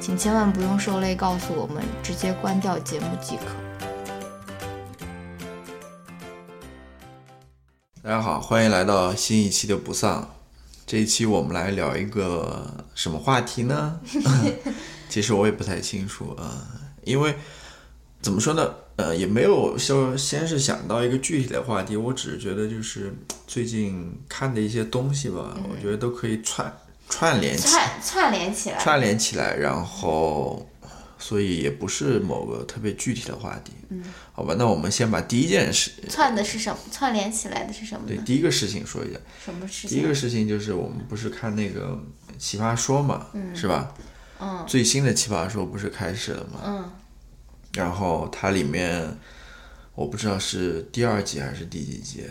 请千万不用受累告诉我们，直接关掉节目即可。大家好，欢迎来到新一期的不丧。这一期我们来聊一个什么话题呢？其实我也不太清楚啊，因为怎么说呢？呃，也没有说先是想到一个具体的话题，我只是觉得就是最近看的一些东西吧，我觉得都可以串。串联起串串联起来，串联起来，然后，所以也不是某个特别具体的话题。嗯，好吧，那我们先把第一件事串的是什么？串联起来的是什么？对，第一个事情说一下。什么事情？第一个事情就是我们不是看那个《奇葩说》嘛，是吧？嗯。最新的《奇葩说》不是开始了吗？嗯。然后它里面，我不知道是第二集还是第几集，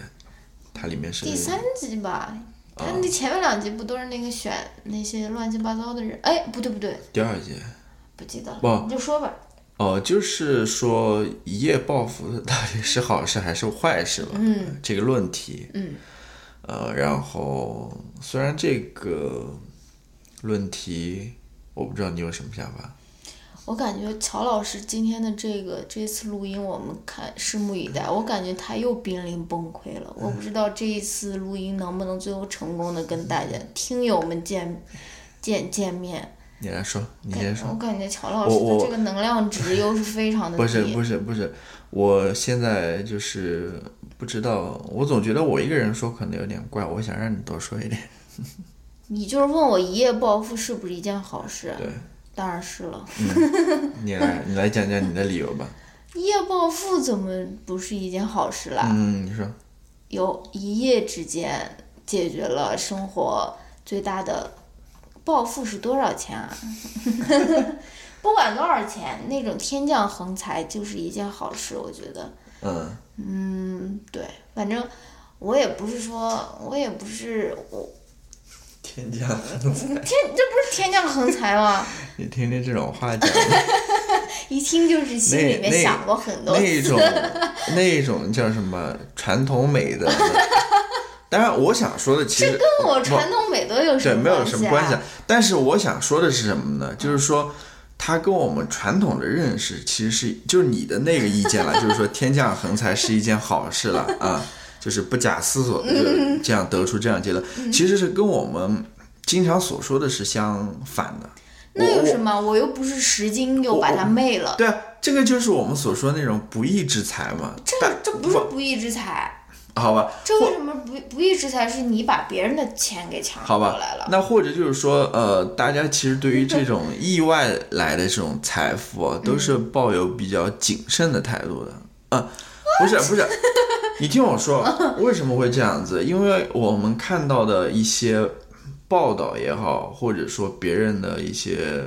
它里面是第三集吧。他那前面两集不都是那个选那些乱七八糟的人？哎，不对不对，第二集不记得了，不你就说吧。哦，就是说一夜暴富到底是好事还是坏事吧？嗯，这个论题。嗯，呃，然后虽然这个论题，我不知道你有什么想法。我感觉乔老师今天的这个这次录音，我们看拭目以待。我感觉他又濒临崩溃了。我不知道这一次录音能不能最后成功的跟大家听友们见见见面。你来说，你先说。我感觉乔老师的这个能量值又是非常的低。不是不是不是，我现在就是不知道，我总觉得我一个人说可能有点怪，我想让你多说一点。你就是问我一夜暴富是不是一件好事？对。当然是了，你来，你来讲讲你的理由吧。一 夜暴富怎么不是一件好事啦？嗯，你说。有一夜之间解决了生活最大的暴富是多少钱啊？不管多少钱，那种天降横财就是一件好事，我觉得。嗯。嗯，对，反正我也不是说，我也不是我。天降横财，天这不是天降横财吗？你听听这种话讲，一听就是心里面想过很多。那一种，那种叫什么传统美德？当然，我想说的其实这跟我传统美德有什么对没有什么关系？但是我想说的是什么呢？就是说，他跟我们传统的认识其实是，就是你的那个意见了，就是说天降横财是一件好事了啊。就是不假思索的就 这样得出这样结论，其实是跟我们经常所说的是相反的。那有什么？我又不是十斤又把它昧了。对啊，这个就是我们所说那种不义之财嘛。这这不是不义之财。好吧。这为什么不不义之财？是你把别人的钱给抢过来了。那或者就是说，呃，大家其实对于这种意外来的这种财富，都是抱有比较谨慎的态度的。嗯，不是 不是。你听我说，为什么会这样子？因为我们看到的一些报道也好，或者说别人的一些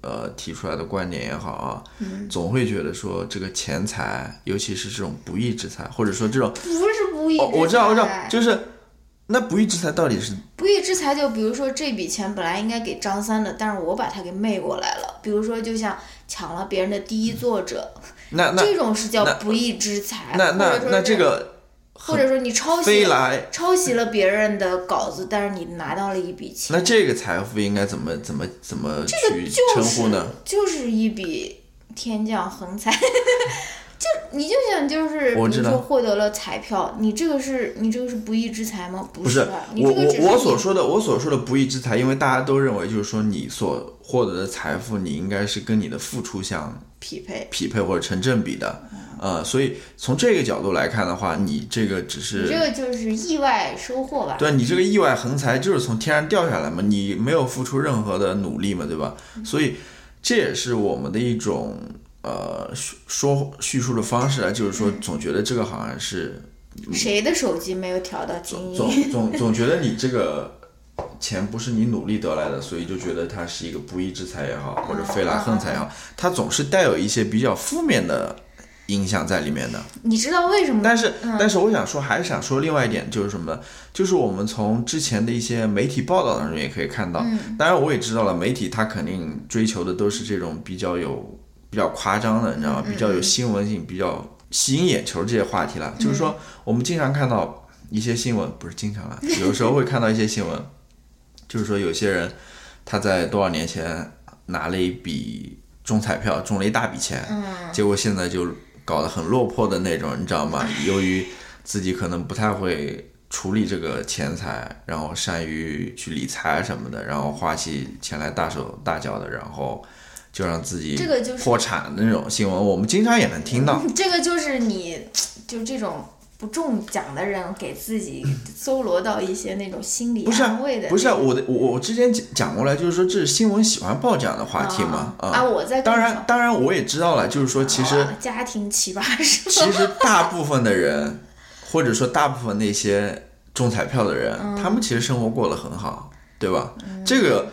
呃提出来的观点也好啊，总会觉得说这个钱财，尤其是这种不义之财，或者说这种不是不义，我知道我知道，就是那不义之财到底是不义之财？就比如说这笔钱本来应该给张三的，但是我把它给昧过来了。比如说，就像抢了别人的第一作者。那那这种是叫不义之财，那那那这个，或者说你抄袭抄袭了别人的稿子，但是你拿到了一笔钱，那这个财富应该怎么怎么怎么去称呼呢？就是一笔天降横财，就你就想就是，比如说获得了彩票，你这个是你这个是不义之财吗？不不是？你我我我所说的我所说的不义之财，因为大家都认为就是说你所获得的财富，你应该是跟你的付出相匹配，匹配或者成正比的，呃，所以从这个角度来看的话，你这个只是你这个就是意外收获吧？对你这个意外横财就是从天上掉下来嘛，你没有付出任何的努力嘛，对吧？所以这也是我们的一种呃说说叙述的方式啊，就是说总觉得这个好像是谁的手机没有调到静总音？总总觉得你这个钱不是你努力得来的，所以就觉得它是一个不义之财也好，或者飞来横财也好，它总是带有一些比较负面的影响在里面的。你知道为什么？但是，但是我想说，还是想说另外一点，就是什么呢？就是我们从之前的一些媒体报道当中也可以看到，当然我也知道了，媒体它肯定追求的都是这种比较有、比较夸张的，你知道吗？比较有新闻性、比较吸引眼球这些话题了。就是说，我们经常看到一些新闻，不是经常了，有时候会看到一些新闻，就是说有些人他在多少年前拿了一笔中彩票，中了一大笔钱，结果现在就搞得很落魄的那种，你知道吗？由于自己可能不太会处理这个钱财，然后善于去理财什么的，然后花起钱来大手大脚的，然后就让自己这个就是破产的那种新闻，我们经常也能听到。这个就是你，就这种不中奖的人给自己搜罗到一些那种心理安慰的，不是啊我的，我我之前讲讲过来，就是说这是新闻喜欢报这样的话题嘛，啊啊我在当然当然我也知道了，就是说其实啊家庭奇葩是吧？其实大部分的人，或者说大部分那些中彩票的人，嗯他们其实生活过得很好，对吧？这个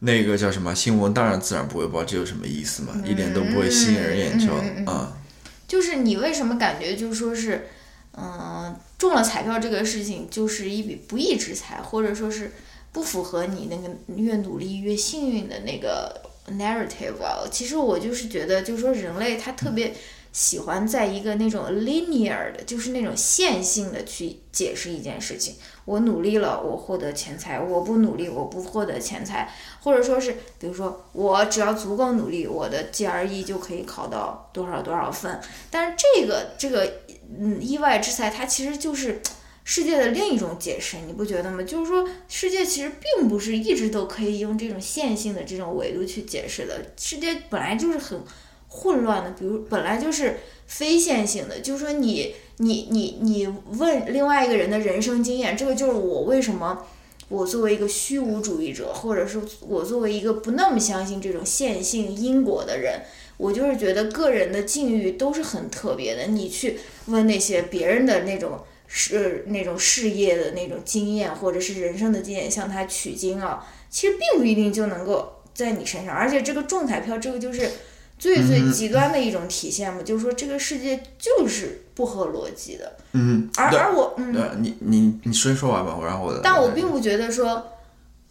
那个叫什么新闻，当然自然不会报，这有什么意思嘛？一点都不会吸引人眼球嗯啊、就是你为什么感觉就是说是，嗯、中了彩票这个事情就是一笔不义之财，或者说是不符合你那个越努力越幸运的那个 narrative 啊？其实我就是觉得，就是说人类他特别喜欢在一个那种 linear 的，就是那种线性的去解释一件事情。我努力了，我获得钱财；我不努力，我不获得钱财。或者说是，比如说我只要足够努力，我的 GRE 就可以考到多少多少分。但是这个这个嗯意外之财，它其实就是世界的另一种解释，你不觉得吗？就是说，世界其实并不是一直都可以用这种线性的这种维度去解释的，世界本来就是很混乱的，比如本来就是非线性的，就是说你你你你问另外一个人的人生经验，这个就是我为什么。我作为一个虚无主义者，或者是我作为一个不那么相信这种线性因果的人，我就是觉得个人的境遇都是很特别的。你去问那些别人的那种事、那种事业的那种经验，或者是人生的经验，向他取经啊，其实并不一定就能够在你身上。而且这个中彩票，这个就是最最极端的一种体现嘛，就是说这个世界就是不合逻辑的。嗯，而而我，嗯，对，你你你先说完吧，我然后我但我并不觉得说，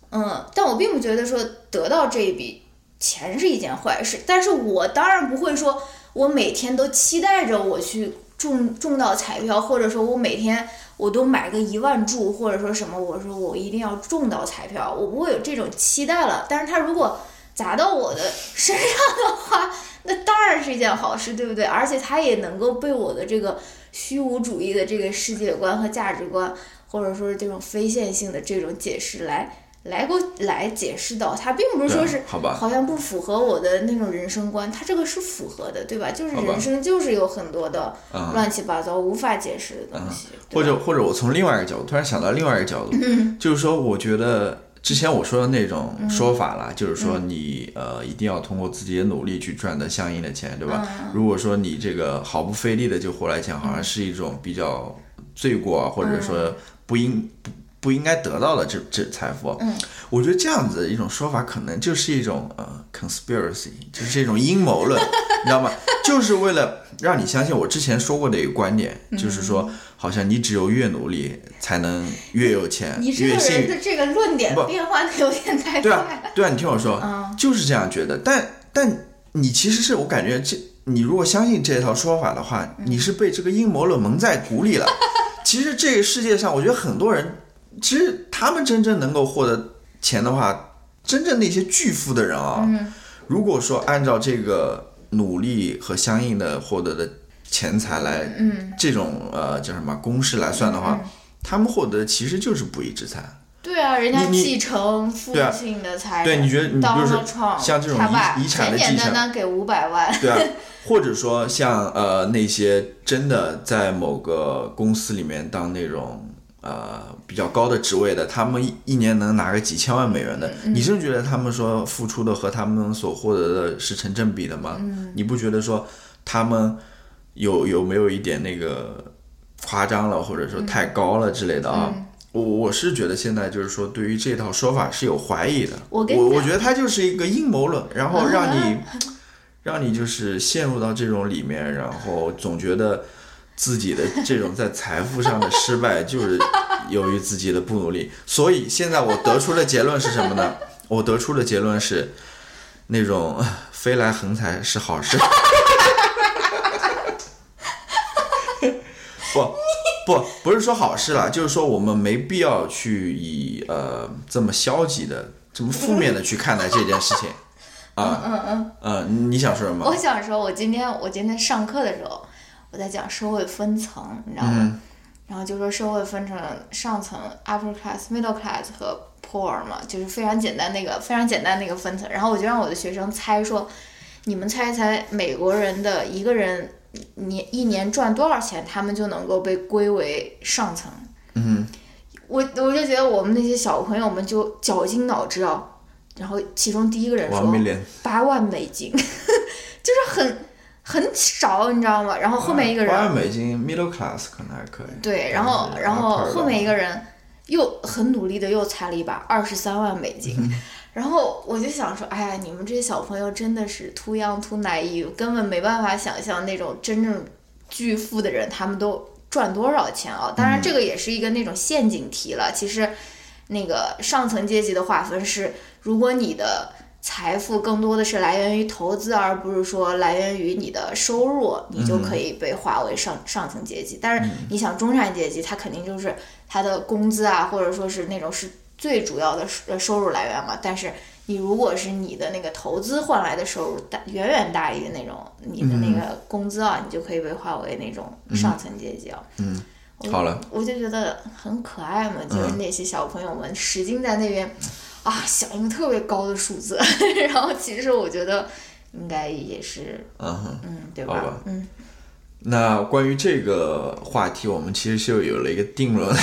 嗯，但我并不觉得说得到这一笔钱是一件坏事。但是我当然不会说，我每天都期待着我去中中到彩票，或者说我每天我都买个一万注，或者说什么，我说我一定要中到彩票，我不会有这种期待了。但是他如果砸到我的身上的话，那当然是一件好事，对不对？而且它也能够被我的这个虚无主义的这个世界观和价值观，或者说是这种非线性的这种解释来来给我来解释到，它并不是说是好吧。好像不符合我的那种人生观，它这个是符合的，对吧？就是人生就是有很多的啊乱七八糟无法解释的东西，或者或者我从另外一个角度突然想到另外一个角度，就是说，我觉得之前我说的那种说法啦，就是说你呃一定要通过自己的努力去赚得相应的钱，对吧？如果说你这个毫不费力的就获来钱，好像是一种比较罪过啊，或者说不应不不应该得到的这这财富。嗯，我觉得这样子的一种说法，可能就是一种呃 conspiracy，就是一种阴谋论，你知道吗？就是为了让你相信我之前说过的一个观点，就是说，好像你只有越努力，才能越有钱，你这个越幸运。人的这个论点变化的有点太对快啊，对啊，你听我说，嗯就是这样觉得。但但你其实是我感觉这，你如果相信这套说法的话，嗯你是被这个阴谋论蒙在鼓里了。其实这个世界上，我觉得很多人，其实他们真正能够获得钱的话，真正那些巨富的人啊，嗯如果说按照这个努力和相应的获得的钱财来，嗯，这种呃叫什么公式来算的话，他们获得其实就是不义之财。对啊，人家继承父亲的财产，对你觉得你比当如说，像这种遗遗产的简简继承单单给五百万，对啊，或者说像呃那些真的在某个公司里面当那种呃比较高的职位的，他们一一年能拿个几千万美元的，你是觉得他们说付出的和他们所获得的是成正比的吗？你不觉得说他们有有没有一点那个夸张了，或者说太高了之类的啊？我我是觉得现在就是说，对于这套说法是有怀疑的。我我我觉得它就是一个阴谋论，然后让你让你就是陷入到这种里面，然后总觉得自己的这种在财富上的失败就是由于自己的不努力。所以现在我得出的结论是什么呢？我得出的结论是，那种 飞来横财是好事。不不不是说好事了，就是说我们没必要去以呃这么消极的、这么负面的去看待这件事情。啊，嗯嗯嗯，你想说什么我？想说，我今天我今天上课的时候，我在讲社会分层，你知道吗？嗯然后就说社会分成上层 upper class、middle class 和 poor 嘛，就是非常简单那个非常简单那个分层。然后我就让我的学生猜说，你们猜一猜美国人的一个人年一年赚多少钱，他们就能够被归为上层。嗯，我我就觉得我们那些小朋友们就绞尽脑汁啊，然后其中第一个人说八万美金，就是很很少，你知道吗？然后后面一个人八万美金 middle class 可能还可以。对，然后然后后面一个人又很努力的又猜了一把二十三万美金，嗯然后我就想说，哎呀，你们这些小朋友真的是 too young too naive，根本没办法想象那种真正巨富的人他们都赚多少钱啊！当嗯然，这个也是一个那种陷阱题了。其实，那个上层阶级的划分是，如果你的财富更多的是来源于投资，而不是说来源于你的收入，你就可以被划为上上层阶级。但是你想中产阶级，他肯定就是他的工资啊，或者说是那种是最主要的收呃收入来源嘛。但是你如果是你的那个投资换来的收入大远远大于那种你的那个工资啊，你就可以被划为那种上层阶级啊。嗯，我好了，我就觉得很可爱嘛，就是那些小朋友们使劲在那边啊想一个特别高的数字，然后其实我觉得应该也是嗯。嗯，对吧吧？嗯，那关于这个话题，我们其实就有了一个定论。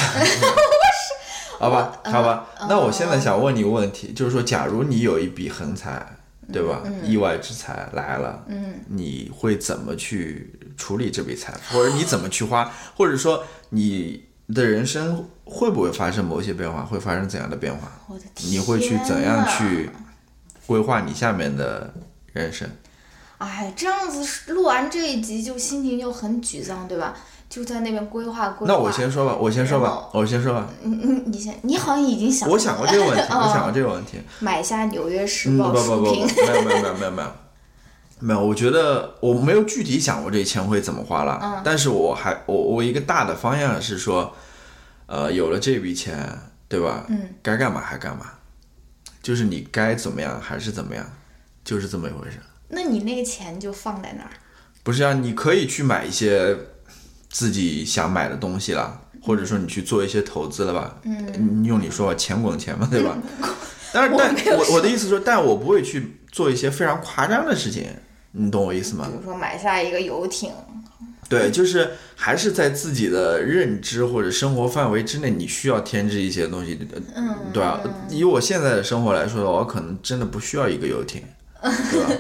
好吧，好吧。那我现在想问你一个问题，就是说，假如你有一笔横财，对吧？意外之财来了，嗯，你会怎么去处理这笔财富，或者你怎么去花，或者说你的人生会不会发生某些变化，会发生怎样的变化？我的天，你会去怎样去？规划你下面的人生？哎，这样子录完这一集就心情就很沮丧，对吧？就在那边规划规划。那我先说吧，我先说吧，我先说吧。你你你先，你好像已经想我想过这个问题，哦 我想过这个问题。买下《纽约时嗯，报不》不不不，没有没有没有没有没有没有，我觉得我没有具体想过这钱会怎么花了，嗯但是我还我我一个大的方向是说，呃，有了这笔钱，对吧？嗯，该干嘛还干嘛，就是你该怎么样还是怎么样，就是这么一回事。那你那个钱就放在那儿，不是啊，你可以去买一些自己想买的东西了，或者说你去做一些投资了吧。嗯，用你说吧，钱滚钱嘛，对吧？但是，但我我我的意思说，但我不会去做一些非常夸张的事情，你懂我意思吗比？如说买下一个游艇，对，就是还是在自己的认知或者生活范围之内，你需要添置一些东西，嗯，对吧？以我现在的生活来说的话，我可能真的不需要一个游艇，对吧？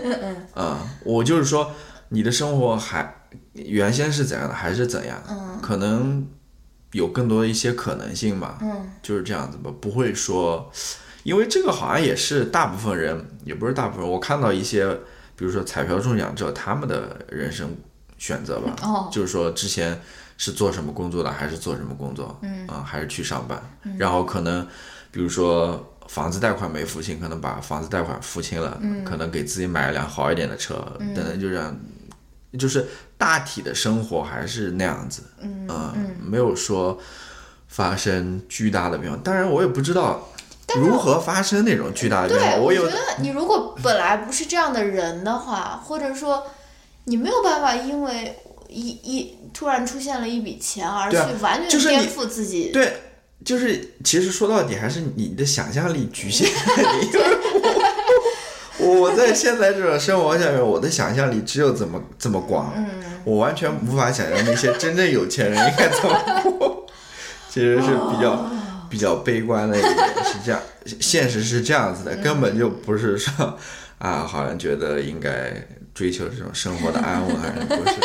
嗯，我就是说，你的生活还原先是怎样的，还是怎样，嗯。可能有更多的一些可能性吧，嗯。就是这样子吧，不会说，因为这个好像也是大部分人，也不是大部分人，我看到一些，比如说彩票中奖之后，他们的人生选择吧，哦。就是说之前是做什么工作的，还是做什么工作，嗯。啊、还是去上班，然后可能比如说房子贷款没付清，可能把房子贷款付清了，可能给自己买一辆好一点的车，等等，就这样，就是大体的生活还是那样子，嗯没有说发生巨大的变化。当然，我也不知道如何发生那种巨大的变化，对，我有我觉得你如果本来不是这样的人的话，或者说你没有办法因为一一突然出现了一笔钱，而去完全颠覆自己。对，就是其实说到底还是你的想象力局限了你。就是我我在现在这种生活下面，我的想象力只有这么这么广，嗯我完全无法想象那些真正有钱人应该怎么过。其实是比较、哦比较悲观的一点，是这样，现实是这样子的，根本就不是说啊，好像觉得应该追求这种生活的安稳，还是不是？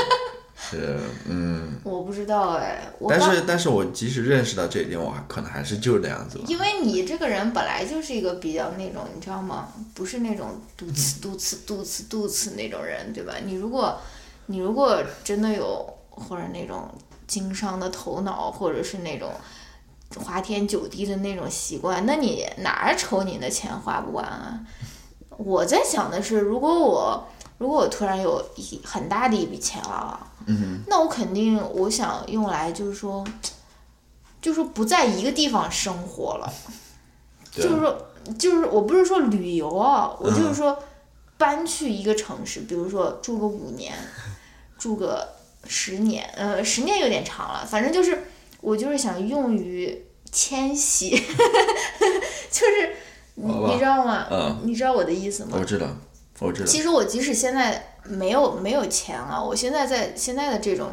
是嗯。我不知道哎，我但是，但是我即使认识到这一点，我还可能还是就这样子。因为你这个人本来就是一个比较那种，你知道吗？不是那种嘟次嘟次嘟次嘟次那种人，对吧？你如果，你如果真的有或者那种经商的头脑，或者是那种花天酒地的那种习惯，那你哪儿愁你的钱花不完啊？我在想的是，如果我如果我突然有一很大的一笔钱了，嗯那我肯定我想用来就是说，就是说不在一个地方生活了，就是说，就是我不是说旅游啊，我嗯就是说搬去一个城市，比如说住个五年，住个十年，呃，十年有点长了，反正就是我就是想用于迁徙，就是你你知道吗？嗯，你知道我的意思吗？我知道，我知道。其实我即使现在没有没有钱了，我现在在现在的这种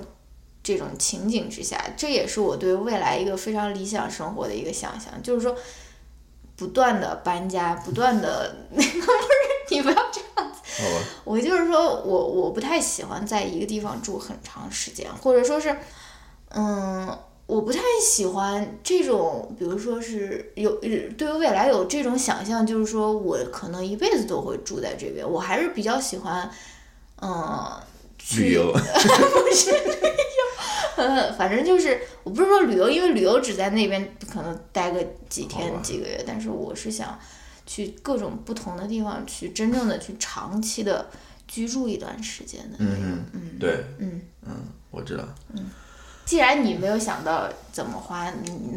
这种情景之下，这也是我对未来一个非常理想生活的一个想象，就是说不断的搬家，不断的那个不是你不要这样子，我就是说我我不太喜欢在一个地方住很长时间，或者说是嗯。我不太喜欢这种，比如说是有对于未来有这种想象，就是说我可能一辈子都会住在这边。我还是比较喜欢，嗯，去旅游，呃，反正就是我不是说旅游，因为旅游只在那边可能待个几天几个月，但是我是想去各种不同的地方去真正的去长期的居住一段时间的那种。嗯嗯，对，嗯嗯，我知道。既然你没有想到怎么花，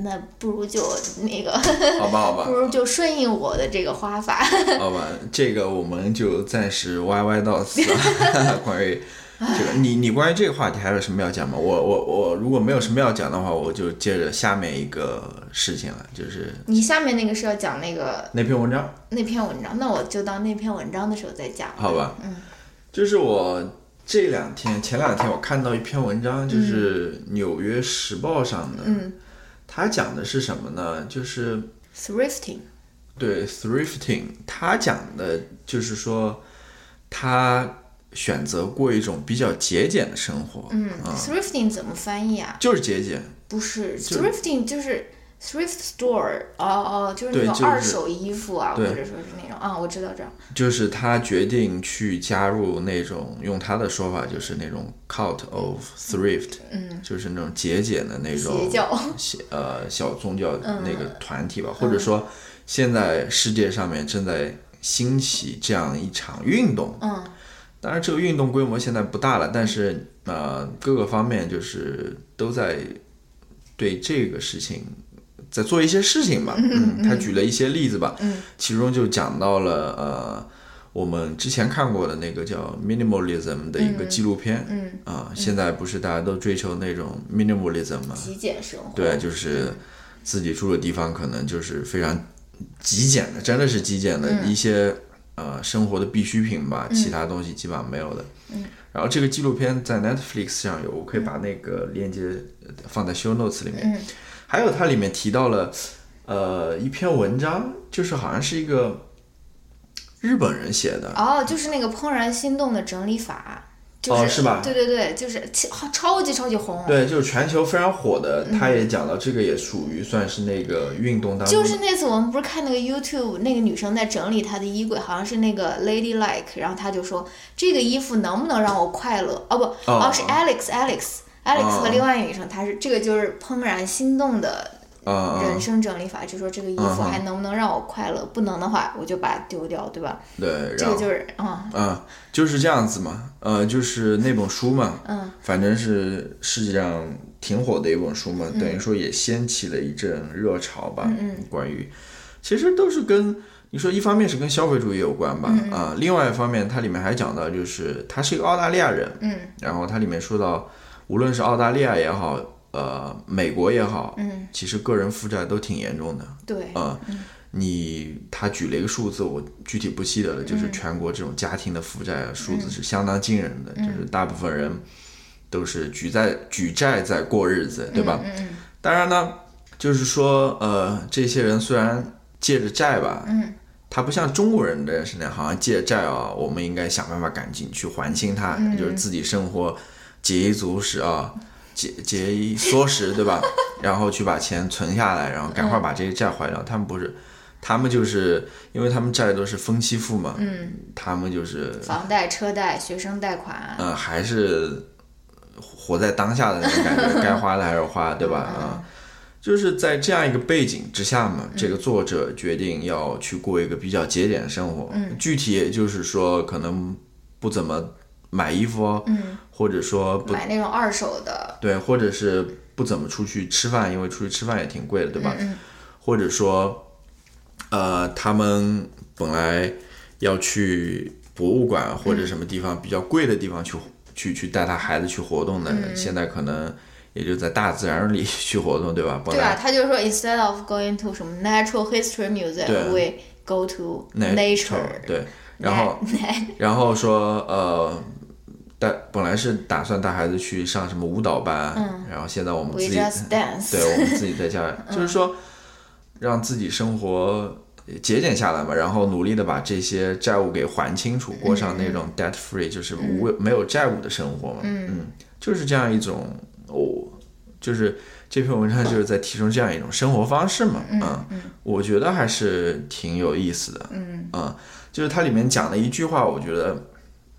那不如就那个，好吧，好吧不，如就顺应我的这个花法。好吧，这个我们就暂时歪歪到此了。关于这个，你你关于这个话题还有什么要讲吗？我我我如果没有什么要讲的话，我就接着下面一个事情了，就是你下面那个是要讲那个那篇文章。那篇文章，那我就到那篇文章的时候再讲。好吧，嗯，就是我这两天前两天我看到一篇文章，就是《纽约时报》上的，嗯。它讲的是什么呢？就是，thrifting，对 thrifting，他讲的就是说他选择过一种比较节俭的生活，嗯啊，，thrifting 怎么翻译啊？就是节俭，不是，thrifting 就是 thrift store，哦哦，就是那种二手衣服啊，或者说是那种啊，我知道这样。就是他决定去加入那种，用他的说法就是那种 cult of thrift，嗯，就是那种节俭的那种邪教。小呃小宗教嗯那个团体吧，或者说现在世界上面正在兴起这样一场运动。嗯当然，这个运动规模现在不大了，但是呃各个方面就是都在对这个事情在做一些事情吧。嗯，他举了一些例子吧，嗯其中就讲到了呃我们之前看过的那个叫 minimalism 的一个纪录片。嗯，啊，现在不是大家都追求那种 minimalism 吗？极简生活。对，就是自己住的地方可能就是非常极简的，真的是极简的一些、呃生活的必需品吧，其他东西基本上没有的。嗯然后这个纪录片在 Netflix 上有，我可以把那个链接呃放在 show notes 里面。嗯还有它里面提到了呃一篇文章，就是好像是一个日本人写的。哦，就是那个怦然心动的整理法。就是、哦是吧对对对，就是超超级超级红。对，就是全球非常火的，他也讲到这个也属于算是那个运动当就是那次我们不是看那个 YouTube，那个女生在整理她的衣柜，好像是那个 Lady Like，然后她就说这个衣服能不能让我快乐？哦不，哦是 Alex Alex Alex 和另外一个女生，她是这个就是怦然心动的啊啊、人生整理法，就说这个衣服还能不能让我快乐？不能的话，我就把它丢掉，对吧？对，这个就是啊，嗯，就是这样子嘛，呃，就是那本书嘛，嗯。反正是世界上挺火的一本书嘛，等于说也掀起了一阵热潮吧。嗯嗯。关于其实都是跟你说一方面是跟消费主义有关吧，啊，另外一方面它里面还讲到就是他是一个澳大利亚人，嗯，然后它里面说到，无论是澳大利亚也好，呃，美国也好，嗯，其实个人负债都挺严重的，对，啊、你他举了一个数字，我具体不记得了，就是全国这种家庭的负债数字是相当惊人的，就是大部分人都是举债举债在过日子，对吧？嗯嗯当然呢，就是说，呃，这些人虽然借着债吧，嗯，他不像中国人的是那样，好像借债啊，我们应该想办法赶紧去还清它，嗯。就是自己生活节衣足食啊，节节衣缩食，对吧？然后去把钱存下来，然后赶快把这些债还掉。他们不是，他们就是因为他们债都是分期付嘛，嗯，他们就是房贷、车贷、学生贷款，嗯，还是活在当下的那种感觉，该花的还是花，对吧？啊、就是在这样一个背景之下嘛，这个作者决定要去过一个比较节俭的生活。嗯具体也就是说，可能不怎么买衣服哦，嗯，或者说不买那种二手的，对，或者是不怎么出去吃饭，因为出去吃饭也挺贵的，对吧？嗯或者说，呃，他们本来要去博物馆或者什么地方比较贵的地方去、去去带他孩子去活动的，嗯现在可能也就在大自然里去活动，对吧？本对啊，他就说 instead of going to 什么 natural history museum，we go to nature。对，然后然后说呃。带本来是打算带孩子去上什么舞蹈班，然后现在我们自己。对我们自己在家，就是说让自己生活节俭下来嘛，然后努力的把这些债务给还清楚，过上那种 debt free，就是无没有债务的生活嘛。嗯，就是这样一种哦，就是这篇文章就是在提倡这样一种生活方式嘛。嗯，我觉得还是挺有意思的。嗯嗯，就是它里面讲的一句话，我觉得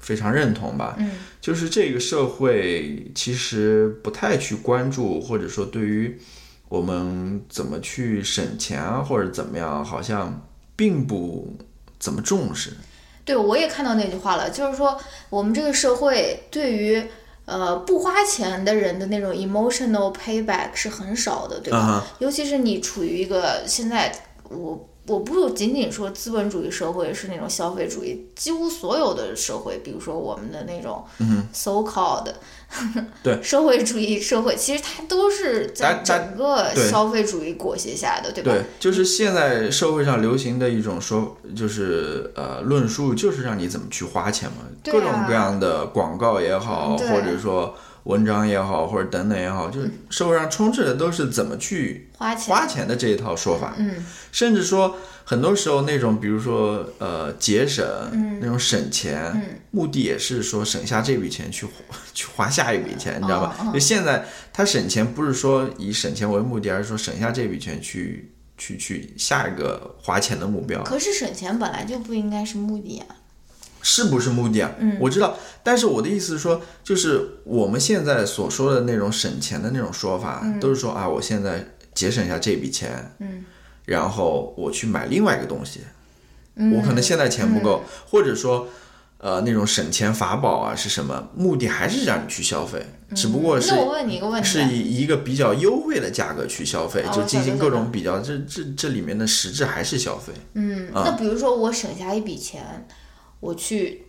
非常认同吧。嗯，就是这个社会其实不太去关注，或者说对于我们怎么去省钱啊，或者怎么样，好像并不怎么重视。对，我也看到那句话了，就是说我们这个社会对于呃不花钱的人的那种 emotional payback 是很少的，对吧？啊尤其是你处于一个现在我。我不仅仅说资本主义社会是那种消费主义，几乎所有的社会，比如说我们的那种 so called、嗯 对社会主义社会，其实它都是在整个消费主义裹挟下的，对吧？对，就是现在社会上流行的一种说，就是呃论述，就是让你怎么去花钱嘛，啊各种各样的广告也好，或者说文章也好，或者等等也好，就是社会上充斥的都是怎么去花钱，花钱的这一套说法。嗯，甚至说很多时候那种，比如说呃节省、那种省钱，嗯。目的也是说省下这笔钱去 去花下一笔钱，你知道吧？就现在他省钱不是说以省钱为目的，而是说省下这笔钱去去去下一个花钱的目标，可是省钱本来就不应该是目的啊。是不是目的啊？嗯我知道，但是我的意思是说，就是我们现在所说的那种省钱的那种说法，都是说啊，我现在节省一下这笔钱，嗯，然后我去买另外一个东西，嗯我可能现在钱不够，或者说。呃，那种省钱法宝啊是什么？目的还是让你去消费，只不过是我问你一个问题啊，是以一个比较优惠的价格去消费，哦就进行各种比较。这这这里面的实质还是消费。嗯，啊那比如说我省下一笔钱，我去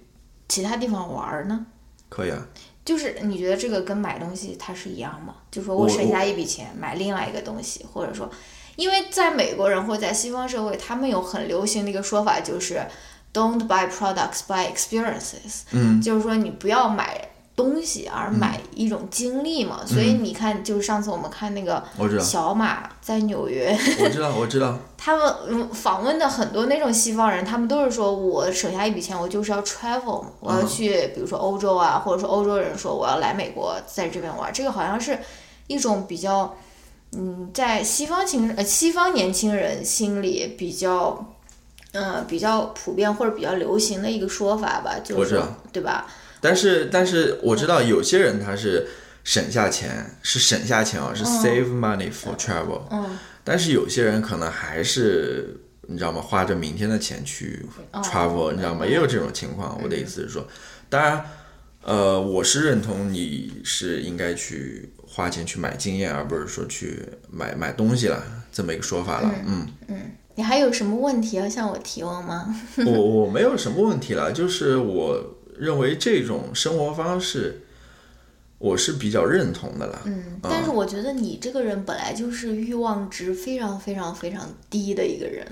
其他地方玩儿呢？可以啊，就是你觉得这个跟买东西它是一样吗？就说我我省下一笔钱买另外一个东西，或者说，因为在美国人或者在西方社会，他们有很流行的一个说法，就是 "Don't buy products, buy experiences"，嗯，就是说你不要买东西，而买一种经历嘛。所以你看，就是上次我们看那个小马在纽约，我知道，我知道。他们嗯访问的很多那种西方人，他们都是说我省下一笔钱，我就是要 travel，嘛我要去，比如说欧洲啊，或者说欧洲人说我要来美国，在这边玩，这个好像是一种比较，嗯，在西方情呃西方年轻人心里比较。嗯，比较普遍或者比较流行的一个说法吧，就是对吧？但是但是我知道有些人他是省下钱，是省下钱啊，是 save money for travel。嗯，但是有些人可能还是你知道吗？花着明天的钱去哦 travel，、你知道吗？也有这种情况。我的意思是说，当然，呃，我是认同你是应该去花钱去买经验，而不是说去买买东西了这么一个说法了。嗯嗯你还有什么问题要向我提问吗？我我没有什么问题了，就是我认为这种生活方式，我是比较认同的啦。嗯，但是我觉得你这个人本来就是欲望值非常非常非常低的一个人，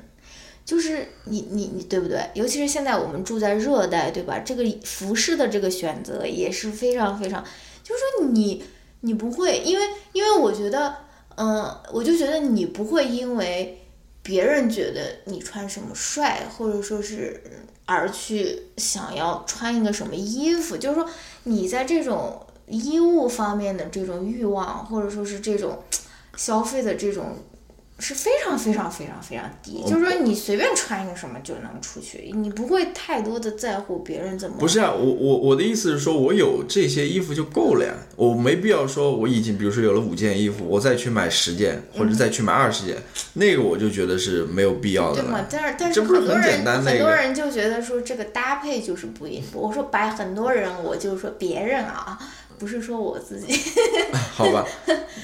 就是你你你对不对？尤其是现在我们住在热带，对吧？这个服饰的这个选择也是非常非常，就是说你你不会，因为因为我觉得，嗯、我就觉得你不会因为别人觉得你穿什么帅，或者说是嗯而去想要穿一个什么衣服，就是说你在这种衣物方面的这种欲望，或者说是这种消费的这种。是非常非常非常非常低，就是说你随便穿一个什么就能出去，你不会太多的在乎别人怎么。不是啊，我我我的意思是说，我有这些衣服就够了呀，我没必要说我已经比如说有了五件衣服，我再去买十件或者再去买二十件，那个我就觉得是没有必要的了。？对吗但是但是这不是很很多人简单的一个很多人就觉得说这个搭配就是不一我说白很多人，我就说别人啊，不是说我自己。好吧，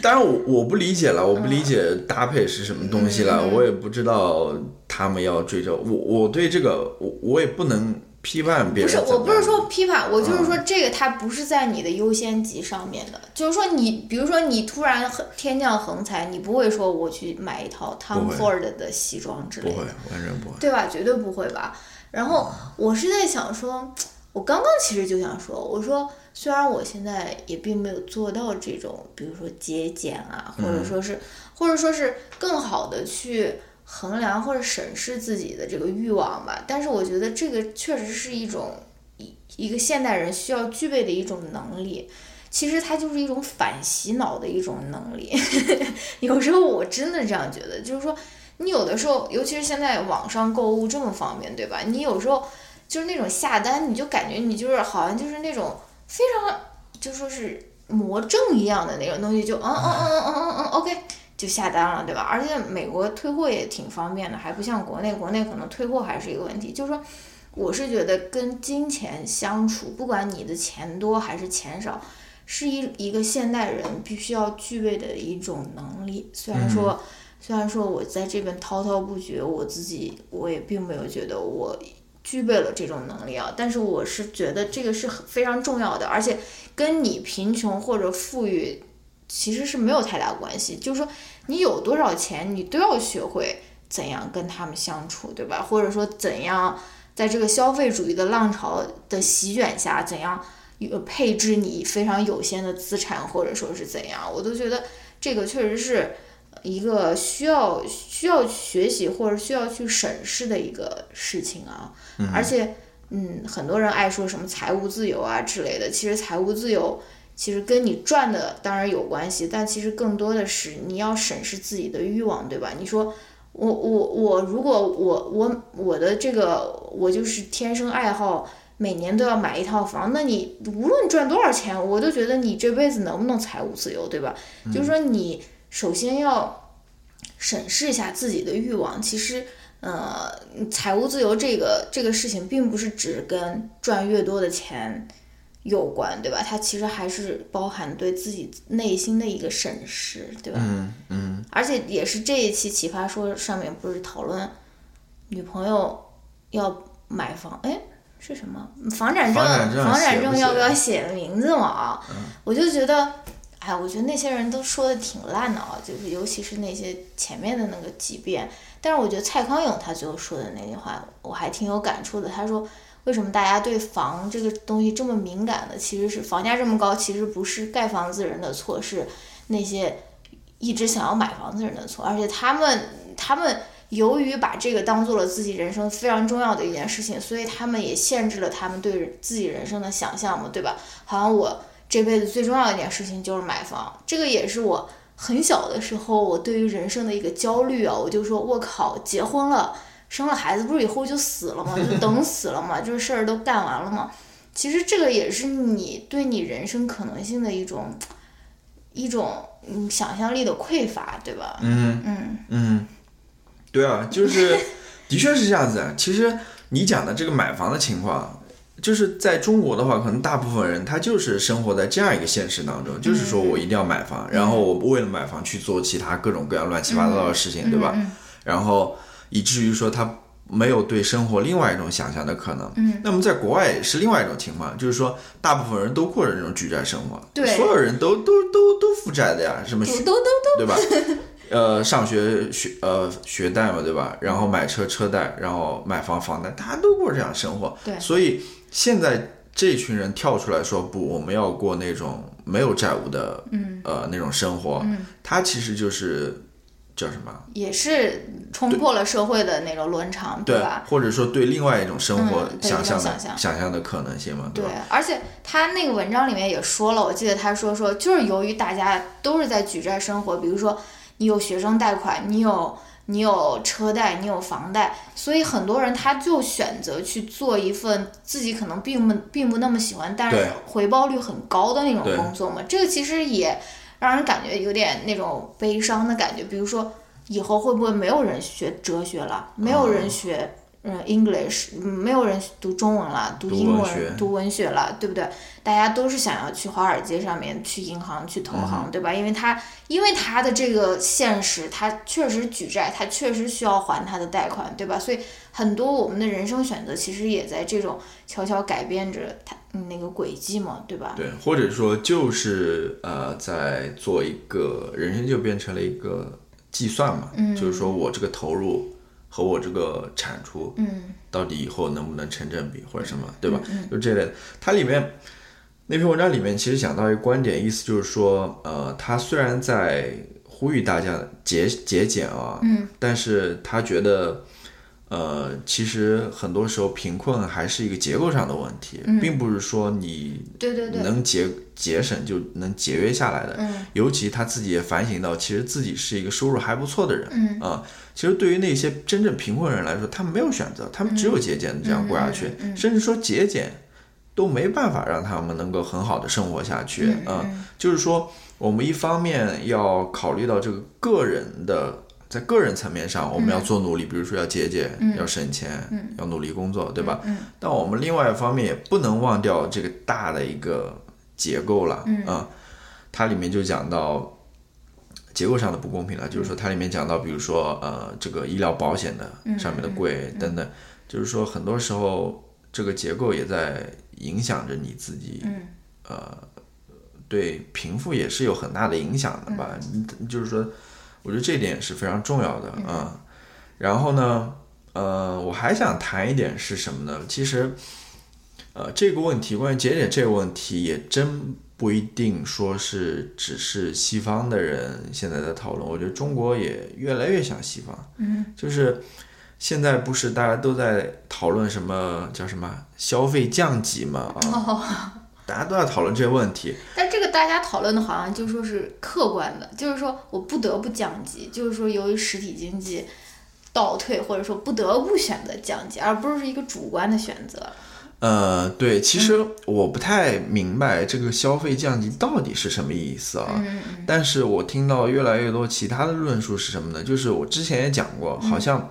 当然我我不理解了，我不理解搭配是什么东西嗯了，我也不知道他们要追求我，我对这个我我也不能批判别人不是。我不是说批判，我就是嗯说这个它不是在你的优先级上面的，就是说你，比如说你突然很天降横财，你不会说我去买一套 Tom Ford 的西装之类的不会，，完全不会。对吧？绝对不会吧。然后我是在想说，我刚刚其实就想说，我说虽然我现在也并没有做到这种，比如说节俭啊，或者说是，或者说是更好的去衡量或者审视自己的这个欲望吧，但是我觉得这个确实是一种一一个现代人需要具备的一种能力。其实它就是一种反洗脑的一种能力，有时候我真的这样觉得，就是说，你有的时候，尤其是现在网上购物这么方便，对吧？你有时候就是那种下单，你就感觉你就是好像就是那种非常就说是魔怔一样的那种东西，就嗯嗯嗯嗯嗯嗯嗯，OK 就下单了，对吧？而且美国退货也挺方便的，还不像国内，国内可能退货还是一个问题。就是说，我是觉得跟金钱相处，不管你的钱多还是钱少，是一一个现代人必须要具备的一种能力。虽然说，虽然说我在这边滔滔不绝，我自己我也并没有觉得我具备了这种能力啊，但是我是觉得这个是很非常重要的，而且跟你贫穷或者富裕其实是没有太大关系。就是说，你有多少钱，你都要学会怎样跟他们相处，对吧？或者说怎样在这个消费主义的浪潮的席卷下，怎样配置你非常有限的资产，或者说是怎样，我都觉得这个确实是一个需要需要学习或者需要去审视的一个事情啊。而且，嗯，很多人爱说什么财务自由啊之类的，其实财务自由其实跟你赚的当然有关系，但其实更多的是你要审视自己的欲望，对吧？你说。我我我，如果我我我的这个我就是天生爱好，每年都要买一套房，那你无论赚多少钱，我都觉得你这辈子能不能财务自由，对吧？就是说你首先要审视一下自己的欲望。其实，呃，财务自由这个这个事情，并不是只跟赚越多的钱有关，对吧？它其实还是包含对自己内心的一个审视，对吧？嗯嗯，而且也是这一期《奇葩说》上面不是讨论女朋友要买房，哎，是什么房产证？房产证要不要写名字嘛？啊，我就觉得，哎，我觉得那些人都说的挺烂的啊，就是尤其是那些前面的那个几遍。但是我觉得蔡康永他最后说的那句话，我还挺有感触的。他说，为什么大家对房这个东西这么敏感呢？其实是房价这么高，其实不是盖房子人的错，是那些一直想要买房子人的错，而且他们他们由于把这个当做了自己人生非常重要的一件事情，所以他们也限制了他们对自己人生的想象嘛，对吧？好像我这辈子最重要的一件事情就是买房，这个也是我很小的时候我对于人生的一个焦虑啊，我就说我靠，结婚了。生了孩子不是以后就死了吗？就等死了嘛，这 事儿都干完了嘛。其实这个也是你对你人生可能性的一种一种嗯想象力的匮乏，对吧？嗯嗯嗯，对啊，就是 的确是这样子啊。其实你讲的这个买房的情况，就是在中国的话，可能大部分人他就是生活在这样一个现实当中，就是说我一定要买房，然后我为了买房去做其他各种各样乱七八糟的事情，对吧？然后。以至于说他没有对生活另外一种想象的可能。嗯，那么在国外是另外一种情况，就是说大部分人都过着这种举债生活，对所有人都都都都负债的呀，什么都都都对吧？呃，上学学呃学贷嘛，对吧？然后买车车贷，然后买房房贷，大家都过这样生活。对所以现在这群人跳出来说不，我们要过那种没有债务的，嗯呃，那种生活，嗯，他其实就是叫什么？也是冲破了社会的那种伦常，对吧？？或者说对另外一种生活想象的、一种想象的可能性嘛，对吧？，而且他那个文章里面也说了，我记得他说说，就是由于大家都是在举债生活，比如说你有学生贷款，你有你有车贷，你有房贷，所以很多人他就选择去做一份自己可能并不并不那么喜欢，但是回报率很高的那种工作嘛。这个其实也让人感觉有点那种悲伤的感觉，比如说以后会不会没有人学哲学了，没有人学。嗯，English，嗯没有人读中文了，读读英文、读文学了，对不对？大家都是想要去华尔街上面去银行去投嗯行，对吧？因为他因为他的这个现实，他确实举债，他确实需要还他的贷款，对吧？所以很多我们的人生选择其实也在这种悄悄改变着他嗯那个轨迹嘛，对吧？对，或者说就是呃，在做一个人生就变成了一个计算嘛，嗯就是说我这个投入和我这个产出，嗯到底以后能不能成正比或者什么，对吧？就这类的。它里面那篇文章里面其实讲到一个观点，意思就是说，呃，他虽然在呼吁大家节节俭啊，嗯，但是他觉得。呃，其实很多时候贫困还是一个结构上的问题，并不是说你对对对，能节节省就能节约下来的。嗯尤其他自己也反省到，其实自己是一个收入还不错的人。嗯啊，其实对于那些真正贫困人来说，他们没有选择，他们只有节俭这样过下去，嗯甚至说节俭都没办法让他们能够很好的生活下去。啊，就是说，我们一方面要考虑到这个个人的。在个人层面上，我们要做努力，比如说要节俭，要省钱，要努力工作，对吧？嗯但我们另外一方面也不能忘掉这个大的一个结构了，嗯啊，它里面就讲到结构上的不公平了，就是说它里面讲到，比如说呃，这个医疗保险的嗯上面的贵等等，就是说很多时候这个结构也在影响着你自己，嗯呃，对贫富也是有很大的影响的吧，嗯。就是说，我觉得这点是非常重要的啊。然后呢，呃，我还想谈一点是什么呢？其实，呃，这个问题关于节点这个问题，也真不一定说是只是西方的人现在在讨论。我觉得中国也越来越像西方，嗯，就是现在不是大家都在讨论什么叫什么消费降级嘛啊，哦，大家都在讨论这些问题。但这个大家讨论的好像就说是客观的，就是说我不得不降级，就是说由于实体经济倒退，或者说不得不选择降级，而不是一个主观的选择。呃，对，其实我不太明白这个消费降级到底是什么意思啊。嗯但是我听到越来越多其他的论述是什么呢？就是我之前也讲过，好像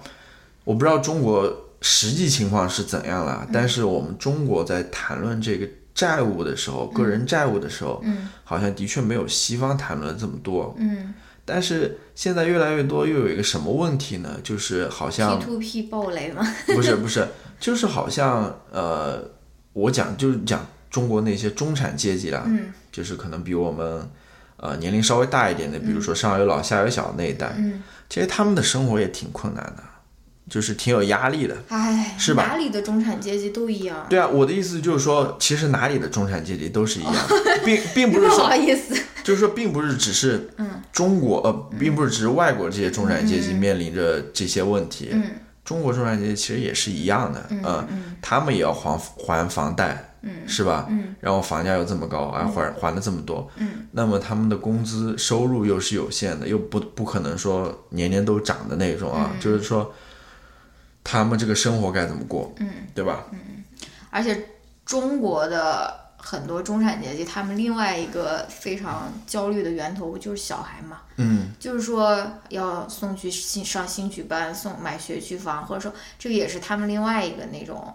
我不知道中国实际情况是怎样了，但是我们中国在谈论这个债务的时候，个人债务的时候，嗯。好像的确没有西方谈论的这么多。嗯。但是现在越来越多，又有一个什么问题呢？就是好像，P to P 暴雷吗。不是不是，就是好像呃，我讲就是讲中国那些中产阶级啦，嗯。就是可能比我们呃年龄稍微大一点的，比如说上有老下有小那一代，嗯，其实他们的生活也挺困难的，就是挺有压力的。哎，是吧？哪里的中产阶级都一样。对啊，我的意思就是说，其实哪里的中产阶级都是一样，并并不是不说好意思，就是说，并不是只是嗯。中国呃，并不是只是外国这些中产阶级面临着这些问题，嗯。中国中产阶级其实也是一样的，嗯他们也要还还房贷，嗯。是吧？嗯。然后房价又这么高，还还还了这么多，嗯。那么他们的工资收入又是有限的，又不不可能说年年都涨的那种啊，就是说他们这个生活该怎么过，嗯，对吧？嗯。而且中国的很多中产阶级，他们另外一个非常焦虑的源头就是小孩嘛，嗯，就是说要送去新上兴趣班，送买学区房，或者说这个也是他们另外一个那种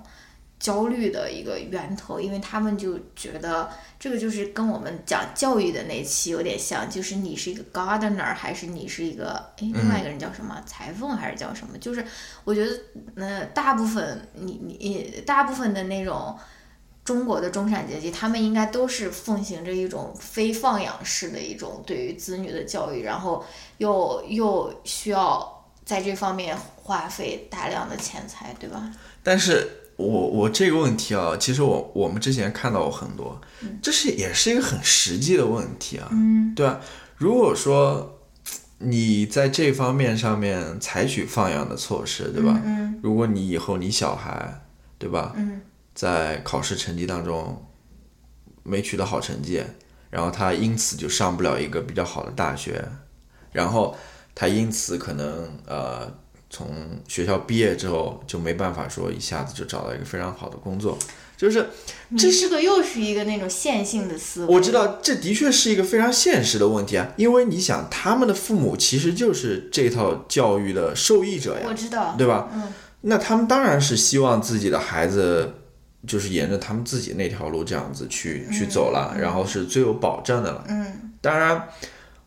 焦虑的一个源头，因为他们就觉得这个就是跟我们讲教育的那期有点像，就是你是一个 gardener 还是你是一个诶，另外一个人叫什么裁缝还是叫什么？就是我觉得，呃，大部分你你大部分的那种中国的中产阶级，他们应该都是奉行着一种非放养式的一种对于子女的教育，然后又又需要在这方面花费大量的钱财，对吧？但是。我我这个问题啊，其实我我们之前看到过很多，这是也是一个很实际的问题啊，对吧？如果说你在这方面上面采取放养的措施，对吧？如果你以后你小孩，对吧？在考试成绩当中没取得好成绩，然后他因此就上不了一个比较好的大学，然后他因此可能呃。从学校毕业之后就没办法说一下子就找到一个非常好的工作，就是这是个又是一个那种线性的思维。我知道这的确是一个非常现实的问题啊，因为你想他们的父母其实就是这套教育的受益者呀，我知道，对吧？嗯，那他们当然是希望自己的孩子就是沿着他们自己那条路这样子去去走了，然后是最有保障的了。嗯，当然，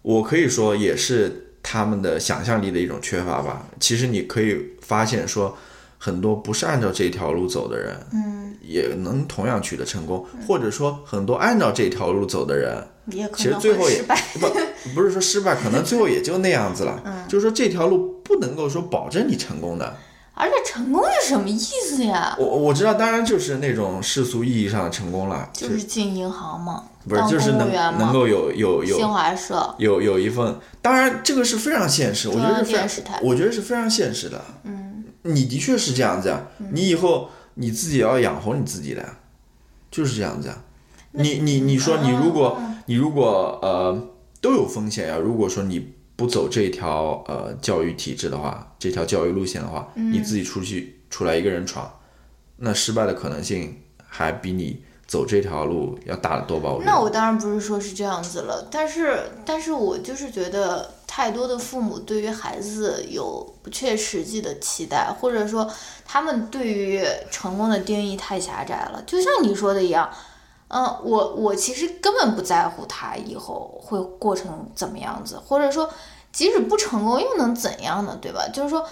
我可以说也是。他们的想象力的一种缺乏吧。其实你可以发现，说很多不是按照这条路走的人，嗯，也能同样取得成功，或者说很多按照这条路走的人，也可其实最后也不不是说失败，可能最后也就那样子了。嗯，就是说这条路不能够说保证你成功的。而且成功是什么意思呀？我我知道，当然就是那种世俗意义上的成功了，就是进银行嘛。不是，就是能能够有有有新华社有有一份，当然这个是非常现实，我觉得是非常，我觉得是非常现实的。嗯，你的确是这样子啊，你以后你自己要养活你自己的，就是这样子啊。你你你说你如果你如果呃都有风险呀，如果说你不走这条呃教育体制的话，这条教育路线的话，你自己出去出来一个人闯，那失败的可能性还比你。走这条路要大得多吧？那我当然不是说是这样子了，但是，但是我就是觉得太多的父母对于孩子有不切实际的期待，或者说他们对于成功的定义太狭窄了。就像你说的一样，嗯，我我其实根本不在乎他以后会过成怎么样子，或者说即使不成功又能怎样呢？对吧？就是说。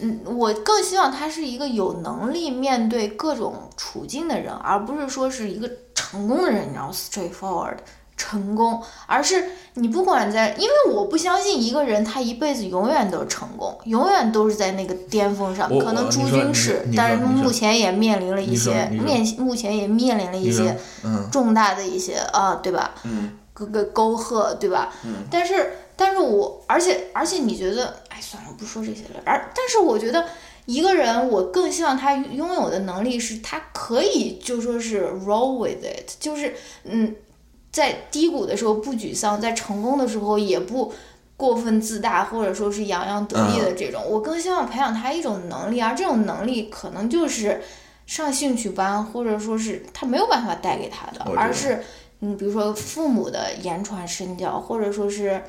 嗯，我更希望他是一个有能力面对各种处境的人，而不是说是一个成功的人，你知道，straightforward 成功，而是你不管在，因为我不相信一个人他一辈子永远都是成功，永远都是在那个巅峰上。可能朱军是，但是目前也面临了一些面，目前也面临了一些重大的一些啊，对吧？嗯，各个沟壑，对吧？嗯，但是。但是我，而且而且，你觉得，哎，算了，不说这些了。而但是，我觉得一个人，我更希望他拥有的能力是，他可以就说是 roll with it，就是嗯，在低谷的时候不沮丧，在成功的时候也不过分自大，或者说是洋洋得意的这种。我更希望培养他一种能力，而这种能力可能就是上兴趣班，或者说是他没有办法带给他的，而是你，比如说父母的言传身教，或者说是。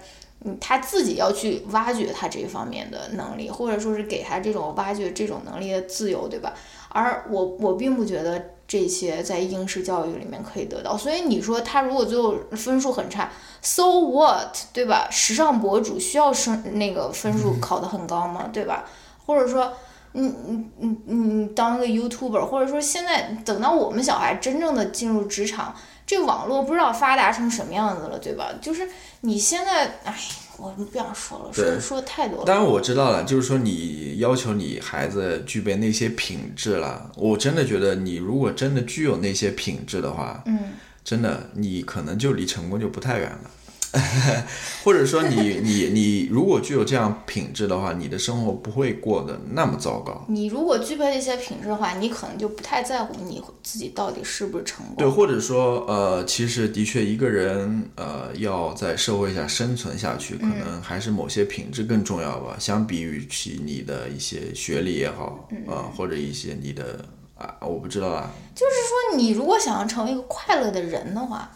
嗯，他自己要去挖掘他这方面的能力，或者说是给他这种挖掘这种能力的自由，对吧？而我我并不觉得这些在应试教育里面可以得到。所以你说他如果最后分数很差，so what，对吧？时尚博主需要升那个分数考得很高吗？对吧？或者说，你你你你当个 YouTuber，或者说现在等到我们小孩真正的进入职场。这网络不知道发达成什么样子了，对吧？就是你现在，哎，我不想说了，说说的太多了。当然我知道了，就是说你要求你孩子具备那些品质了，我真的觉得你如果真的具有那些品质的话，嗯，真的你可能就离成功就不太远了。或者说你 你你如果具有这样品质的话，你的生活不会过得那么糟糕。你如果具备这些品质的话，你可能就不太在乎你自己到底是不是成功。对，或者说呃，其实的确一个人呃要在社会下生存下去，可能还是某些品质更重要吧。相比于起你的一些学历也好啊，或者一些你的啊，我不知道啊。就是说，你如果想要成为一个快乐的人的话。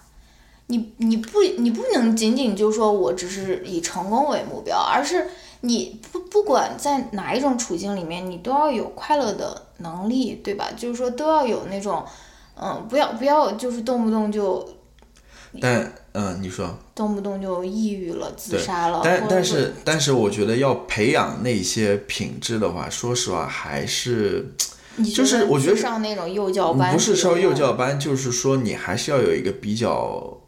你你不你不能仅仅就说我只是以成功为目标，而是你不不管在哪一种处境里面，你都要有快乐的能力，对吧？就是说都要有那种，嗯，不要不要就是动不动就但嗯，你说，动不动就抑郁了、自杀了，但但是但是我觉得要培养那些品质的话，说实话还是你就是我觉得上那种幼教班，不是上幼教班，就是说你还是要有一个比较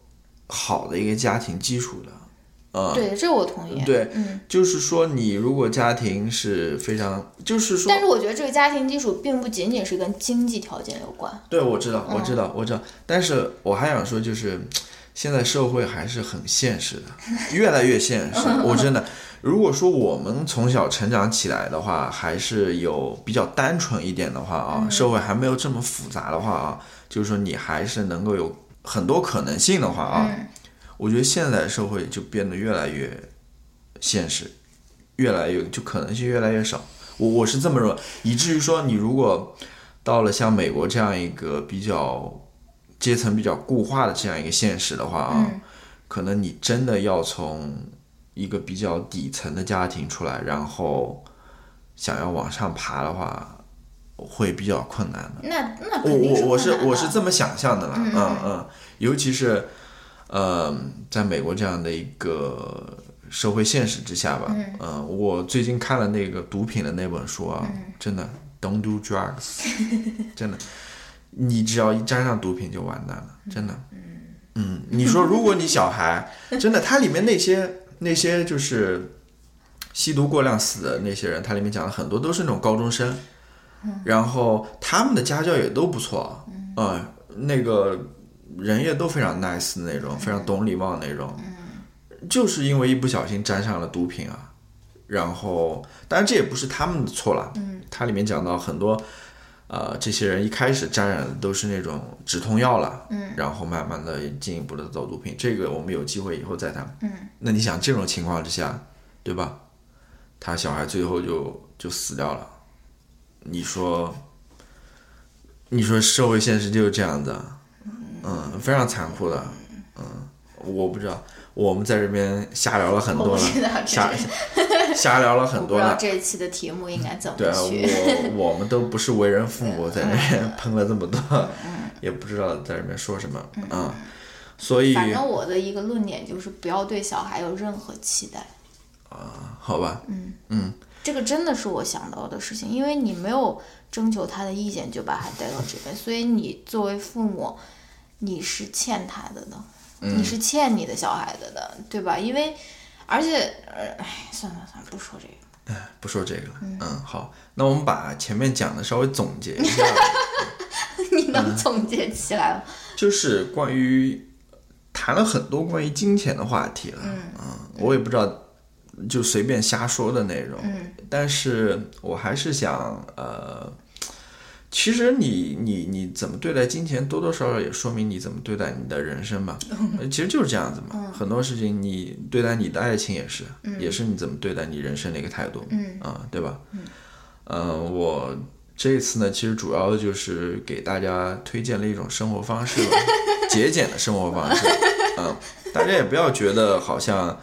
好的一个家庭基础的。嗯，对，这我同意。对嗯，就是说你如果家庭是非常，就是说但是我觉得这个家庭基础并不仅仅是跟经济条件有关。对，我知道，我知嗯道，我知道。但是我还想说，就是现在社会还是很现实的，越来越现实。我真的，如果说我们从小成长起来的话，还是有比较单纯一点的话嗯啊，社会还没有这么复杂的话啊，就是说你还是能够有很多可能性的话啊，嗯我觉得现在社会就变得越来越现实，越来越就可能性越来越少。我我是这么认为，以至于说你如果到了像美国这样一个比较阶层比较固化的这样一个现实的话啊，嗯可能你真的要从一个比较底层的家庭出来，然后想要往上爬的话，会比较困难的。那那我我我是我是这么想象的啦，嗯嗯，尤其是呃，在美国这样的一个社会现实之下吧，嗯、我最近看了那个毒品的那本书啊，真的，Don't do drugs，真的，你只要一沾上毒品就完蛋了，真的，嗯，你说如果你小孩真的，它里面那些那些就是吸毒过量死的那些人，它里面讲的很多都是那种高中生。然后他们的家教也都不错，嗯、那个人也都非常 nice 的那种，非常懂礼貌的那种，就是因为一不小心沾上了毒品啊，然后当然这也不是他们的错了，嗯，它里面讲到很多。呃，这些人一开始沾染的都是那种止痛药了，嗯，然后慢慢的进一步的走毒品，这个我们有机会以后再谈，嗯，那你想这种情况之下，对吧？他小孩最后就就死掉了，你说，你说社会现实就是这样的，嗯，非常残酷的，嗯，我不知道，我们在这边瞎聊了很多了瞎瞎聊了很多了。这一期的题目应该怎么对啊，我我们都不是为人父母，在那边 喷了这么多，也不知道在这边说什么啊，所以反正我的一个论点就是不要对小孩有任何期待，好吧，嗯。嗯。这个真的是我想到的事情，因为你没有征求他的意见就把他带到这边，所以你作为父母，你是欠他的的，嗯。你是欠你的小孩子的，对吧？因为而且，呃，哎，算了算了，不说这个。哎不说这个了，嗯，好，那我们把前面讲的稍微总结一下，你能总结起来吗？就是关于谈了很多关于金钱的话题了，嗯，我也不知道，就随便瞎说的内容，嗯，但是我还是想，呃，其实你你你怎么对待金钱，多多少少也说明你怎么对待你的人生嘛，嗯。其实就是这样子嘛，很多事情你对待你的爱情也是，也是你怎么对待你人生的一个态度，嗯。啊、对吧？嗯、我这次呢，其实主要就是给大家推荐了一种生活方式吧，节俭的生活方式。嗯，大家也不要觉得好像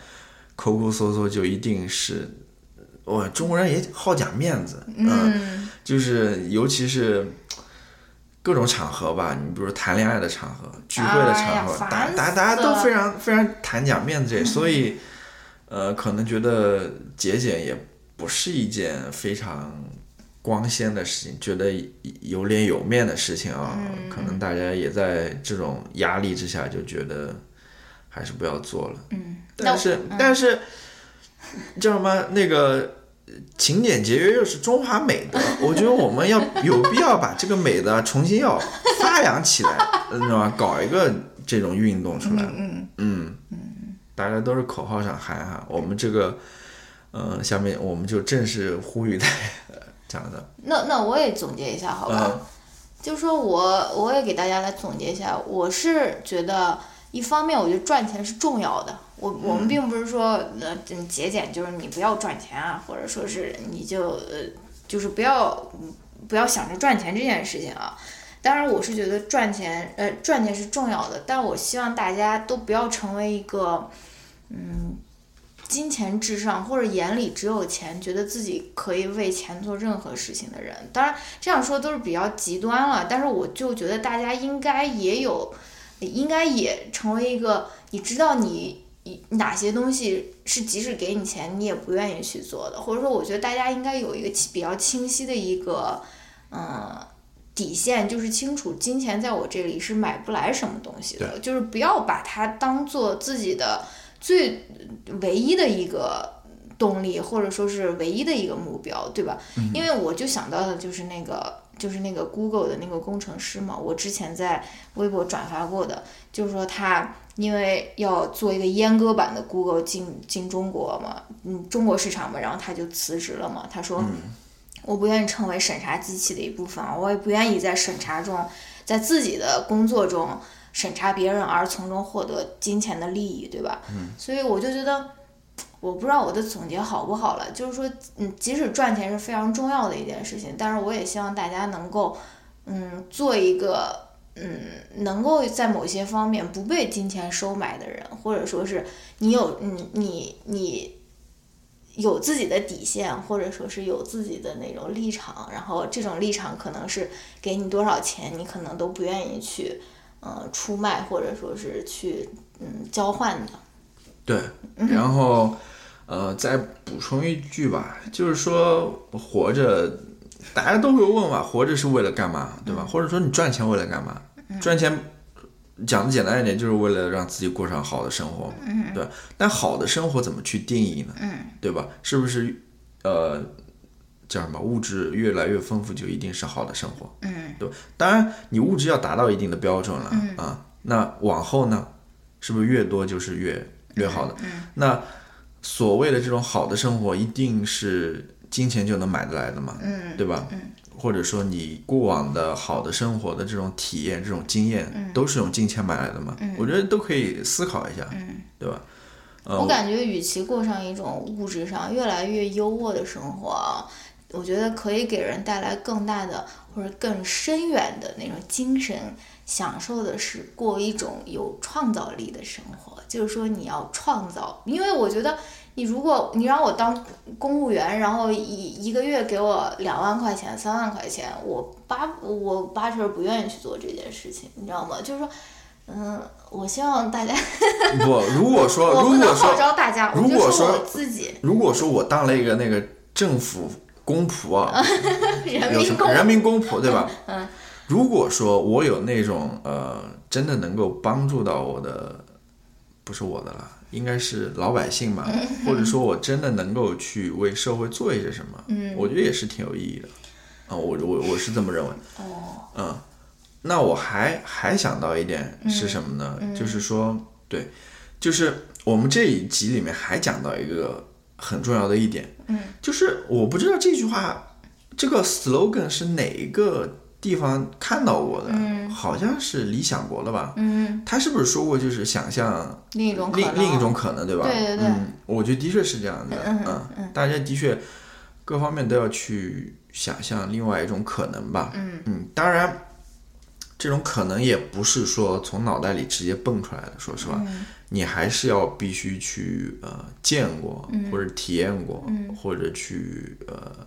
抠抠搜搜就一定是，我中国人也好讲面子，嗯，就是尤其是。各种场合吧，你比如谈恋爱的场合、聚会的场合，大烦大大家都非常非常谈讲面子这，所以，呃，可能觉得节俭也不是一件非常光鲜的事情，觉得有脸有面的事情啊，可能大家也在这种压力之下就觉得还是不要做了。嗯，但是、但是叫什么那个勤俭节约又是中华美德，我觉得我们要有必要把这个美德重新要发扬起来，你知道吗？搞一个这种运动出来。嗯嗯，大家都是口号上喊哈，我们这个，嗯、下面我们就正式呼吁大家讲的，那那我也总结一下，好吧？嗯就说我我也给大家来总结一下，我是觉得一方面我觉得赚钱是重要的，我我们并不是说呃嗯节俭就是你不要赚钱啊，或者说是你就呃就是不要不要想着赚钱这件事情啊。当然，我是觉得赚钱呃赚钱是重要的，但我希望大家都不要成为一个嗯金钱至上，或者眼里只有钱，觉得自己可以为钱做任何事情的人。当然这样说都是比较极端了，但是我就觉得大家应该也有，应该也成为一个，你知道你哪些东西是即使给你钱你也不愿意去做的，或者说我觉得大家应该有一个比较清晰的一个，嗯。底线就是清楚，金钱在我这里是买不来什么东西的，就是不要把它当做自己的最唯一的一个动力，或者说是唯一的一个目标，对吧？因为我就想到的就是那个，就是那个 Google 的那个工程师嘛，我之前在微博转发过的，就是说他因为要做一个阉割版的 Google 进进中国嘛，嗯，中国市场嘛，然后他就辞职了嘛，他说。我不愿意成为审查机器的一部分，我也不愿意在审查中，在自己的工作中审查别人而从中获得金钱的利益，对吧？嗯。所以我就觉得，我不知道我的总结好不好了。就是说，嗯，即使赚钱是非常重要的一件事情，但是我也希望大家能够，嗯，做一个，嗯，能够在某些方面不被金钱收买的人，或者说是你有，嗯，你你。有自己的底线，或者说是有自己的那种立场，然后这种立场可能是给你多少钱，你可能都不愿意去，呃，出卖或者说是去，嗯，交换的。对，然后，呃，再补充一句吧，就是说活着，大家都会问嘛，活着是为了干嘛，对吧？或者说你赚钱为了干嘛？赚钱。讲的简单一点，就是为了让自己过上好的生活，对吧。但好的生活怎么去定义呢？对吧？是不是呃叫什么物质越来越丰富就一定是好的生活？嗯，对。当然，你物质要达到一定的标准了啊。那往后呢，是不是越多就是越越好的？嗯那所谓的这种好的生活，一定是金钱就能买得来的嘛？对吧？或者说你过往的好的生活的这种体验、这种经验，都是用金钱买来的嘛？我觉得都可以思考一下，对吧？我感觉与其过上一种物质上越来越优渥的生活，我觉得可以给人带来更大的或者更深远的那种精神享受的是过一种有创造力的生活。就是说你要创造，因为我觉得。你如果你让我当公务员，然后一一个月给我两万块钱、三万块钱，我八我八成不愿意去做这件事情，你知道吗？就是说，嗯，我希望大家 不，如果说如果说号召大家，如果说 我自己，如果说我当了一个那个政府公仆啊，人民公人民公仆对吧？嗯，如果说我有那种呃，真的能够帮助到我的，不是我的了。应该是老百姓嘛，或者说我真的能够去为社会做一些什么，我觉得也是挺有意义的，啊，我我我是这么认为。哦，嗯，那我还还想到一点是什么呢？就是说，对，就是我们这一集里面还讲到一个很重要的一点，嗯，就是我不知道这句话这个 slogan 是哪一个。地方看到过的，好像是理想国了吧？嗯，他是不是说过就是想象另一种另另一种可能，对吧？对对对，嗯，我觉得的确是这样的，嗯嗯，大家的确各方面都要去想象另外一种可能吧？嗯。嗯，当然，这种可能也不是说从脑袋里直接蹦出来的，说实话，你还是要必须去呃见过或者体验过，或者去呃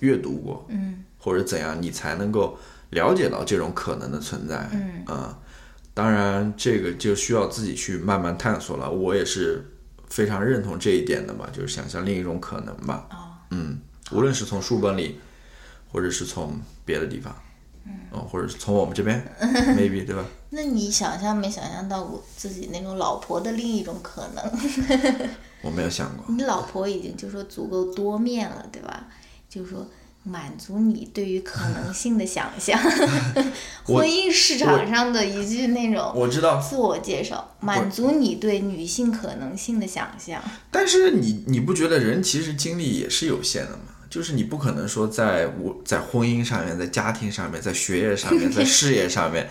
阅读过，嗯。或者怎样，你才能够了解到这种可能的存在？嗯啊，当然这个就需要自己去慢慢探索了。我也是非常认同这一点的嘛，就是想象另一种可能吧。嗯，无论是从书本里，或者是从别的地方，嗯，或者是从我们这边，maybe 对吧？那你想象没想象到我自己那种老婆的另一种可能？我没有想过。你老婆已经就说足够多面了，对吧？就是说。满足你对于可能性的想象，婚姻市场上的一句那种我知道自我介绍，满足你对女性可能性的想象。但是你你不觉得人其实精力也是有限的吗？就是你不可能说在我在婚姻上面，在家庭上面，在学业上面，在事业上面，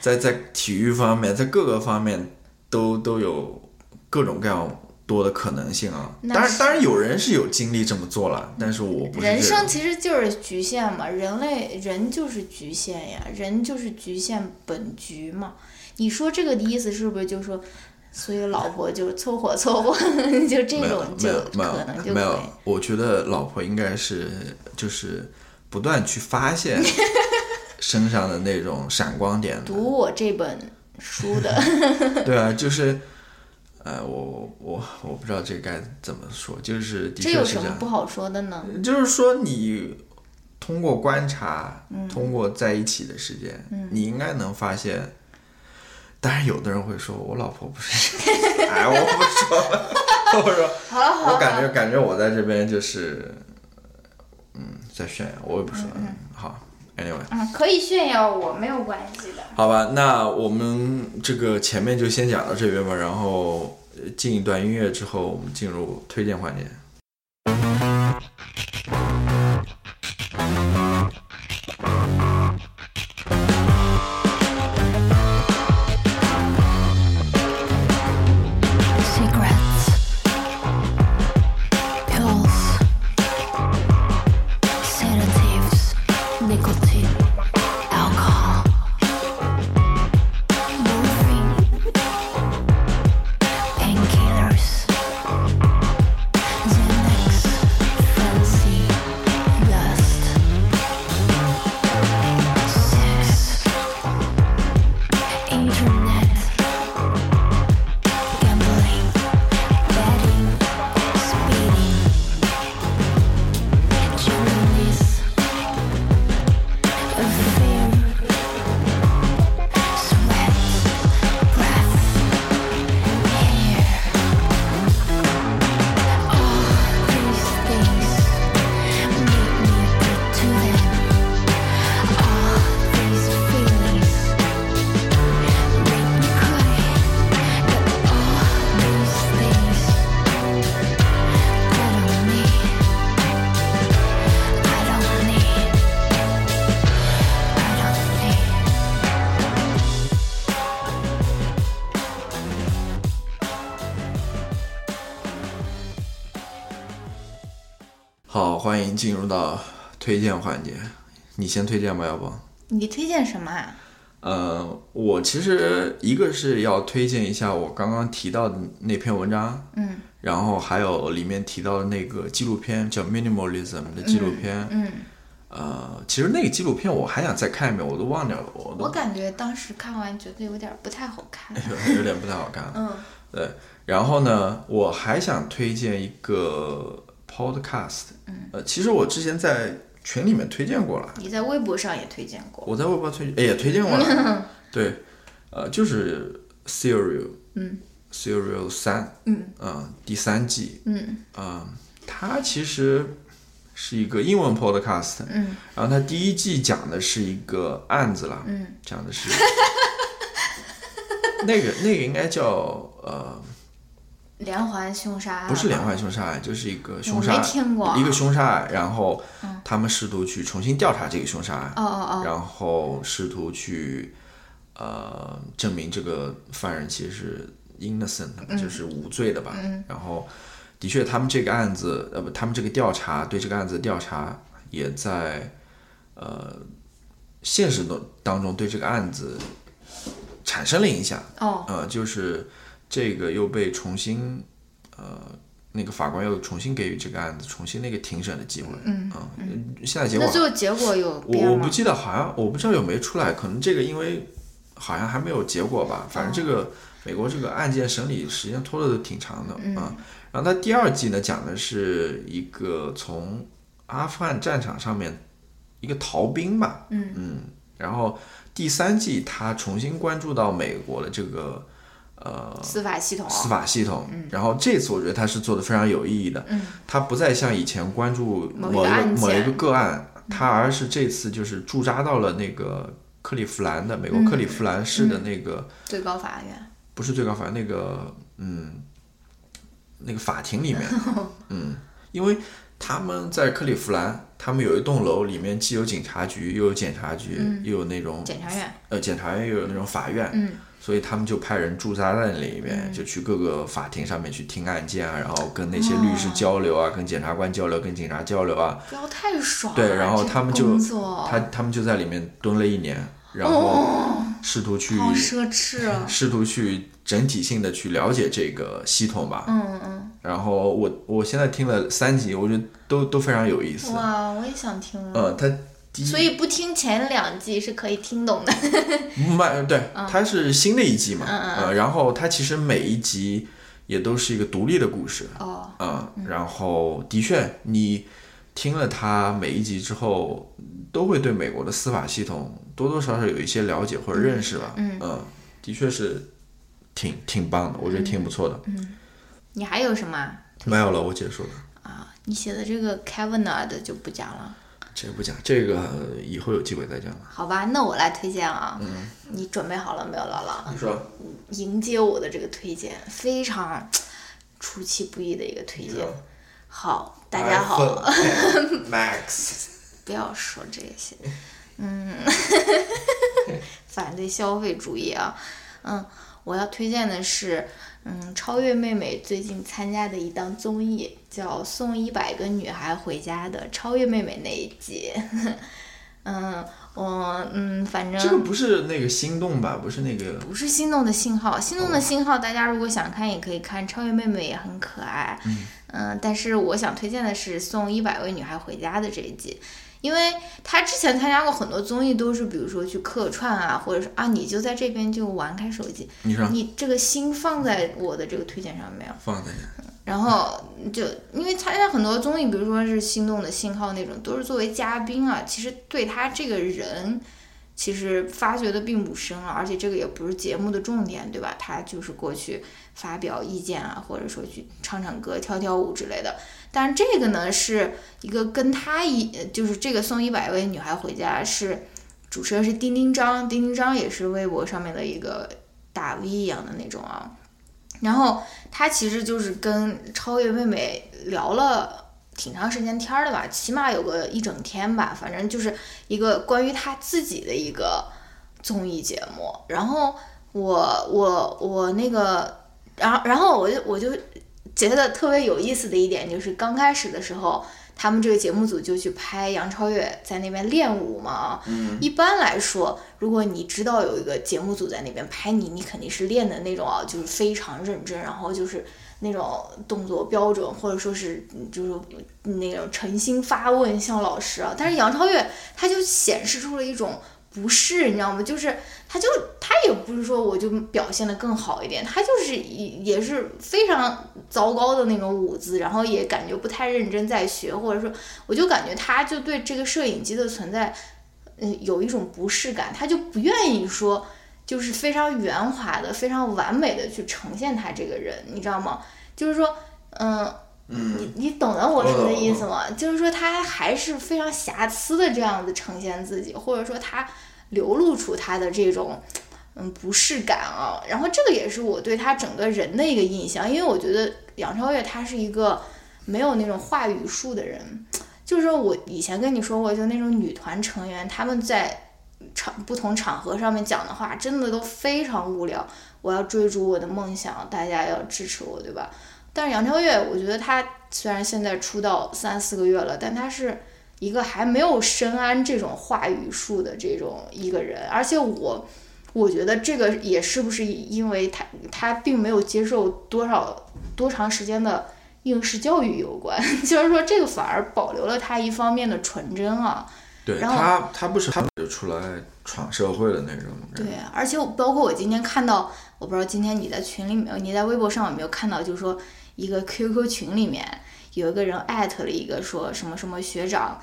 在在体育方面，在各个方面都都有各种各样。多的可能性啊，当然，当然有人是有精力这么做了，但是我不是。人生其实就是局限嘛，人类人就是局限呀，人就是局限本局嘛。你说这个的意思是不是就是说，所以老婆就凑合凑合，就这种就可能就有没有我觉得老婆应该是就是不断去发现 身上的那种闪光点。读我这本书的，对啊，就是，呃，我我我不知道这该怎么说，就是的这有确是这样。什么不好说的呢？就是说，你通过观察，嗯通过在一起的时间，你应该能发现。当然，有的人会说我老婆不是 哎，我不说了，我说，好了好了，我感觉感觉我在这边就是，嗯，在炫耀，我也不说好，anyway，嗯，可以炫耀我没有关系的。好吧，那我们这个前面就先讲到这边吧，然后呃进一段音乐之后，我们进入推荐环节。迎进入到推荐环节，你先推荐吧，要不？你推荐什么啊？呃，我其实一个是要推荐一下我刚刚提到的那篇文章，嗯然后还有里面提到的那个纪录片叫《Minimalism》的纪录片，嗯，呃，其实那个纪录片我还想再看一遍，我都忘掉了，我我感觉当时看完觉得有点不太好看。有有点不太好看。嗯对，然后呢，我还想推荐一个 podcast，嗯，呃，其实我之前在群里面推荐过了，你在微博上也推荐过。我在微博推哎也推荐过了，对，呃，就是 Serial，嗯，Serial 三，嗯。呃，第三季，嗯。啊、它其实是一个英文 podcast，嗯。然后它第一季讲的是一个案子了，嗯，讲的是 那个那个应该叫呃，连环凶杀案不是连环凶杀案，就是一个凶杀没听过。一个凶杀案，然后他们试图去重新调查这个凶杀案，哦哦哦，然后试图去呃证明这个犯人其实是 innocent，的、就是无罪的吧。然后的确，他们这个案子呃不，他们这个调查对这个案子的调查也在呃现实当当中对这个案子产生了影响。哦。呃，就是这个又被重新呃。那个法官又重新给予这个案子重新那个庭审的机会，嗯现在结果那最后结果有我？我不记得，好像我不知道有没有出来，可能这个因为好像还没有结果吧。反正这个美国这个案件审理时间拖的挺长的啊。然后它第二季呢讲的是一个从阿富汗战场上面一个逃兵吧，嗯然后第三季他重新关注到美国的这个呃司法系统。司法系统，然后这次我觉得他是做的非常有意义的，嗯。他不再像以前关注某一个某一个个案，他而是这次就是驻扎到了那个克利夫兰的美国克利夫兰市的那个、最高法院。不是最高法院那个嗯那个法庭里面，嗯，因为他们在克利夫兰，他们有一栋楼里面既有警察局，又有检察局，又有那种检察院，呃检察院，又有那种法院，嗯所以他们就派人驻扎在那里面，就去各个法庭上面去听案件啊，然后跟那些律师交流啊，跟检察官交流，跟警察交流啊。不要太爽。对，然后他们就他他们就在里面蹲了一年，然后试图去、好奢侈啊。试图去整体性的去了解这个系统吧。嗯嗯然后我我现在听了三集，我觉得都都非常有意思。哇，我也想听了。呃，它第一所以不听前两季是可以听懂的。慢对，它是新的一季嘛，呃，然后它其实每一集也都是一个独立的故事，哦，嗯，然后的确，你听了它每一集之后，都会对美国的司法系统多多少少有一些了解或者认识吧，嗯的确是挺挺棒的，我觉得挺不错的。嗯你还有什么？啊没有了，我结束了，啊？你写的这个 Kavanaugh 的就不讲了。这个不讲，这个以后有机会再讲吧。好吧，那我来推荐啊。嗯你准备好了没有，姥姥？你说，迎接我的这个推荐，非常出其不意的一个推荐。好，大家好，Max，不要说这些，嗯，反对消费主义啊，嗯，我要推荐的是，嗯，超越妹妹最近参加的一档综艺，叫《送一百个女孩回家》的超越妹妹那一集，嗯，我嗯，反正这个不是那个心动吧？不是那个，不是心动的信号，心动的信号，大家如果想看也可以看，超越妹妹也很可爱。嗯、但是我想推荐的是送一百位女孩回家的这一季，因为他之前参加过很多综艺，都是比如说去客串啊，或者是啊你就在这边就玩开手机，你说你这个心放在我的这个推荐上没有？放在然后就因为参加很多综艺，比如说是《心动的信号》那种，都是作为嘉宾啊，其实对他这个人，其实发掘的并不深啊，而且这个也不是节目的重点，对吧？他就是过去发表意见啊，或者说去唱唱歌、跳跳舞之类的。但这个呢，是一个跟他一，就是这个送一百位女孩回家是主持人是丁丁张，丁丁张也是微博上面的一个大 V 一样的那种啊。然后他其实就是跟超越妹妹聊了挺长时间天的吧，起码有个一整天吧，反正就是一个关于他自己的一个综艺节目。然后我我我那个，然后然后我就我就觉得特别有意思的一点就是刚开始的时候。他们这个节目组就去拍杨超越在那边练舞嘛，嗯，一般来说，如果你知道有一个节目组在那边拍你，你肯定是练的那种啊，就是非常认真，然后就是那种动作标准，或者说是嗯就是那种诚心发问像老师啊。但是杨超越他就显示出了一种不适，你知道吗？就是他就他也不是说我就表现的更好一点，他就是也也是非常糟糕的那种舞姿，然后也感觉不太认真在学，或者说我就感觉他就对这个摄影机的存在，嗯，有一种不适感，他就不愿意说。就是非常圆滑的、非常完美的去呈现他这个人，你知道吗？就是说，嗯，你你懂得我说的意思吗？就是说他还是非常瑕疵的这样子呈现自己，或者说他流露出他的这种嗯不适感啊。然后这个也是我对他整个人的一个印象，因为我觉得杨超越他是一个没有那种话语术的人，就是说我以前跟你说过，就那种女团成员他们在。场不同场合上面讲的话，真的都非常无聊。我要追逐我的梦想，大家要支持我，对吧？但是杨超越，我觉得她虽然现在出道三四个月了，但她是一个还没有深谙这种话语术的这种一个人。而且我，我觉得这个也是不是因为她她并没有接受多少多长时间的应试教育有关，就是说这个反而保留了她一方面的纯真啊。对然后他，他不是他就出来闯社会的那种人。对，而且我包括我今天看到，我不知道今天你在群里面，你在微博上有没有看到，就是说一个 QQ 群里面有一个人艾特了一个说什么什么学长，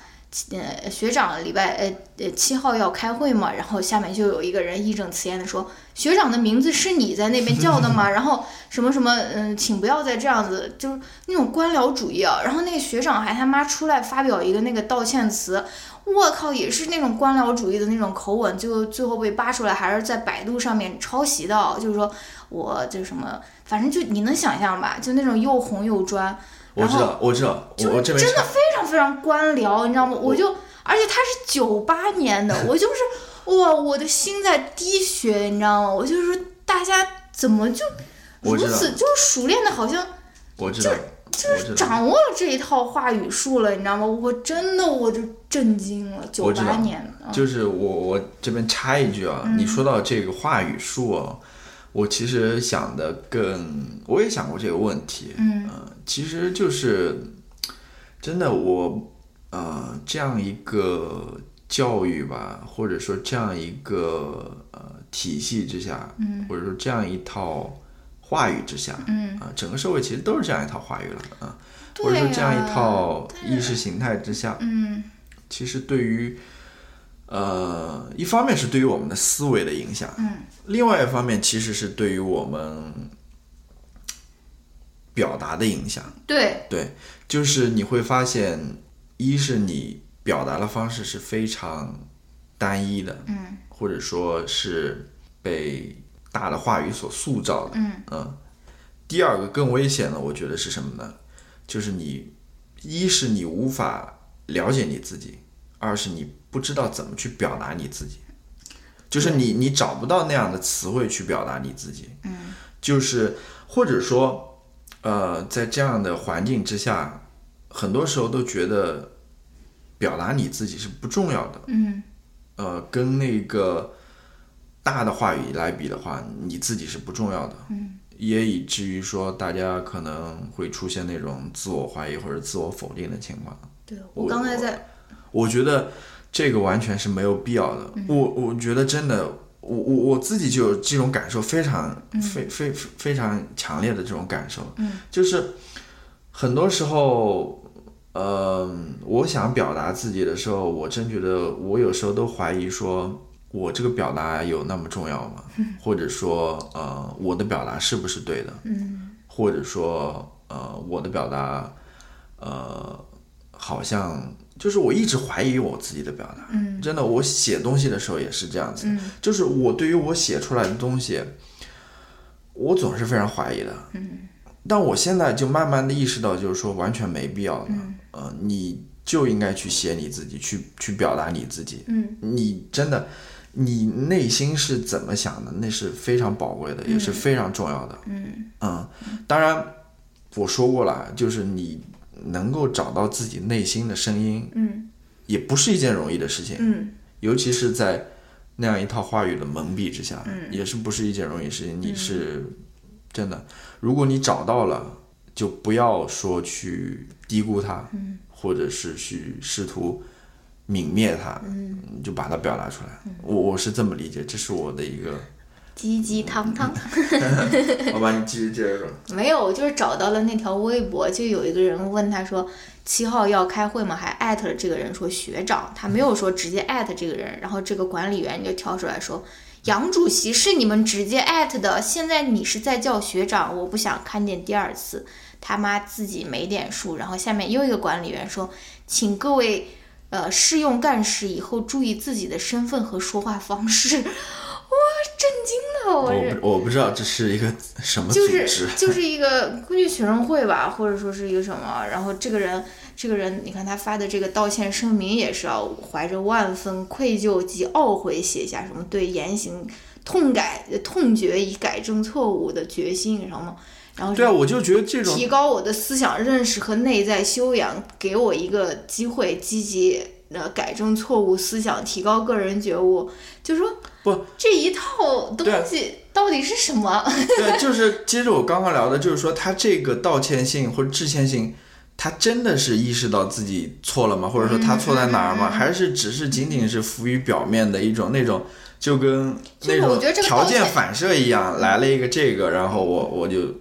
呃，学长礼拜呃呃七号要开会嘛，然后下面就有一个人义正辞严的说，学长的名字是你在那边叫的吗？然后什么什么，嗯，请不要再这样子，就是那种官僚主义啊。然后那个学长还他妈出来发表一个那个道歉词，我靠，也是那种官僚主义的那种口吻，就最后被扒出来，还是在百度上面抄袭的，就是说我就什么，反正就你能想象吧，就那种又红又专，我知道，我知道，我我这边真的非常非常官僚，你知道吗？我就，而且他是九八年的，我就是哇，我的心在滴血，你知道吗？我就是说，大家怎么就如此就是熟练的，好像我知道，就是，掌握了这一套话语术了，你知道吗？我真的我就震惊了，九八年的，就是我我这边插一句啊，嗯你说到这个话语术哦，我其实想的更，我也想过这个问题，嗯。呃，其实就是真的我呃这样一个教育吧，或者说这样一个呃体系之下，嗯。或者说这样一套话语之下，嗯。啊、整个社会其实都是这样一套话语了啊、对或者说这样一套意识形态之下，嗯。其实对于呃一方面是对于我们的思维的影响，嗯另外一方面其实是对于我们表达的影响。对，对，就是你会发现，一是你表达的方式是非常单一的，嗯或者说是被大的话语所塑造的，嗯第二个更危险的，我觉得是什么呢？就是你，一是你无法了解你自己，二是你不知道怎么去表达你自己，就是你你找不到那样的词汇去表达你自己，嗯，就是或者说，呃，在这样的环境之下，很多时候都觉得表达你自己是不重要的，嗯。呃，跟那个大的话语来比的话，你自己是不重要的。嗯，也以至于说，大家可能会出现那种自我怀疑或者自我否定的情况。对我我刚才在我觉得这个完全是没有必要的。我我觉得真的，我我我自己就有这种感受，非常非非非非常强烈的这种感受。嗯，就是很多时候。呃，我想表达自己的时候，我真觉得我有时候都怀疑说，我这个表达有那么重要吗？或者说，呃，我的表达是不是对的？嗯或者说，呃，我的表达，呃，好像就是我一直怀疑我自己的表达。嗯真的，我写东西的时候也是这样子，嗯就是我对于我写出来的东西，我总是非常怀疑的。嗯但我现在就慢慢的意识到，就是说完全没必要的。嗯呃，你就应该去写你自己，去去表达你自己。嗯你真的，你内心是怎么想的，那是非常宝贵的，也是非常重要的。嗯嗯，当然，我说过了，就是你能够找到自己内心的声音，嗯也不是一件容易的事情，嗯尤其是在那样一套话语的蒙蔽之下，嗯也是不是一件容易的事情。你是真的，如果你找到了，就不要说去低估它，嗯或者是去试图泯灭它，嗯，就把它表达出来。我我是这么理解，这是我的一个。鸡鸡汤汤。好吧，你继续接着说。没有，我就是找到了那条微博，就有一个人问他说七号要开会吗？还艾特了这个人说学长，他没有说直接艾特这个人，然后这个管理员就跳出来说。杨主席是你们直接艾特的，现在你是在叫学长，我不想看见第二次，他妈自己没点数。然后下面又一个管理员说，请各位呃试用干事以后注意自己的身份和说话方式。哇，震惊了，我我我不知道这是一个什么组就织，是就是一个估计学生会吧，或者说是一个什么，然后这个人这个人，你看他发的这个道歉声明也是要怀着万分愧疚及懊悔写下什么对言行痛改痛决以改正错误的决心，然后然后对啊，我就觉得这种提高我的思想认识和内在修养，给我一个机会，积极呃改正错误思想，提高个人觉悟。就说不这一套东西到底是什么？对，就是接着我刚刚聊的，就是说他这个道歉信或者致歉信，他真的是意识到自己错了吗？或者说他错在哪儿吗？还是只是仅仅是浮于表面的一种那种，就跟那种条件反射一样，来了一个这个，然后我我就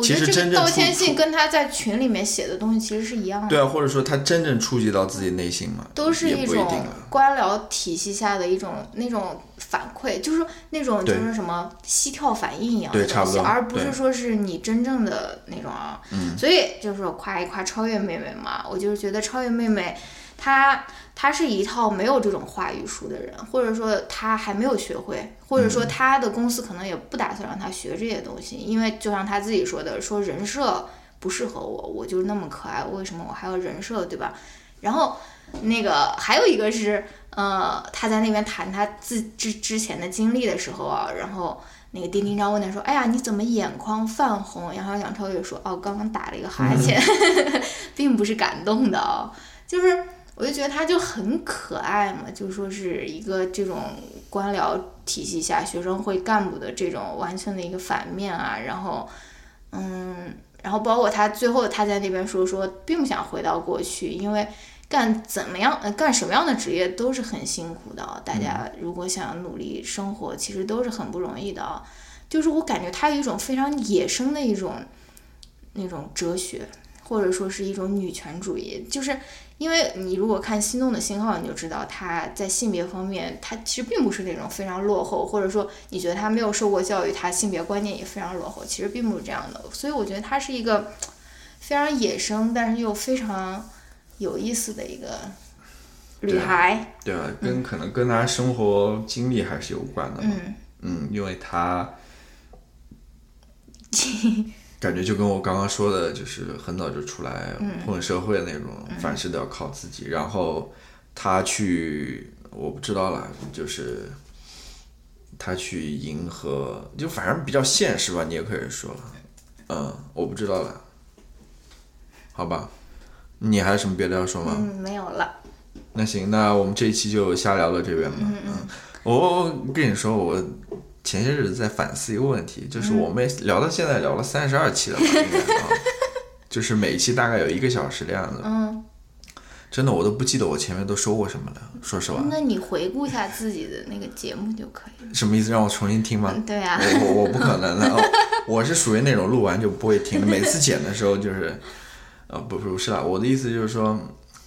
我觉得其实这个道真正出出歉信跟他在群里面写的东西其实是一样的，对啊，或者说他真正触及到自己内心嘛，都是一种。官僚体系下的一种那种反馈，就是那种就是什么膝跳反应一样的东西，对差不多而不是说是你真正的那种啊。嗯所以就是说夸一夸超越妹妹嘛，我就是觉得超越妹妹她她是一套没有这种话语书的人，或者说他还没有学会，或者嗯说他的公司可能也不打算让他学这些东西，因为就像他自己说的，说人设不适合我，我就是那么可爱，为什么我还要人设，对吧？然后那个还有一个是，呃，他在那边谈他自之之前的经历的时候啊，然后那个丁丁章问他说：“哎呀，你怎么眼眶泛红？”然后杨超越说：“哦，刚刚打了一个哈欠，并不是感动的哦。”就是我就觉得他就很可爱嘛，就说是一个这种官僚体系下学生会干部的这种完全的一个反面啊，然后，嗯，然后包括他最后他在那边说说，并不想回到过去，因为干怎么样呃干什么样的职业都是很辛苦的啊，大家如果想要努力生活，其实都是很不容易的啊。就是我感觉他有一种非常野生的一种那种哲学，或者说是一种女权主义，就是因为你如果看《心动的信号》，你就知道他在性别方面，他其实并不是那种非常落后，或者说你觉得他没有受过教育，他性别观念也非常落后，其实并不是这样的。所以我觉得他是一个非常野生，但是又非常有意思的一个女孩。对啊，跟可能跟他生活经历还是有关的嘛。嗯嗯，因为他 感觉就跟我刚刚说的，就是很早就出来混社会的那种，凡事都要靠自己。然后他去，我不知道了，就是他去迎合，就反正比较现实吧，你也可以说。嗯，我不知道了，好吧？你还有什么别的要说吗？嗯，没有了。那行，那我们这一期就瞎聊到这边吧。嗯我我跟你说，我前些日子在反思一个问题，就是我们聊到现在聊了三十二期了吧，应该啊，就是每一期大概有一个小时的样子。嗯，真的，我都不记得我前面都说过什么了。说实话，那你回顾一下自己的那个节目就可以了。什么意思？让我重新听吗？对啊，我我我不可能的，哦 我是属于那种录完就不会听的，每次剪的时候就是，呃，不不是啦，我的意思就是说，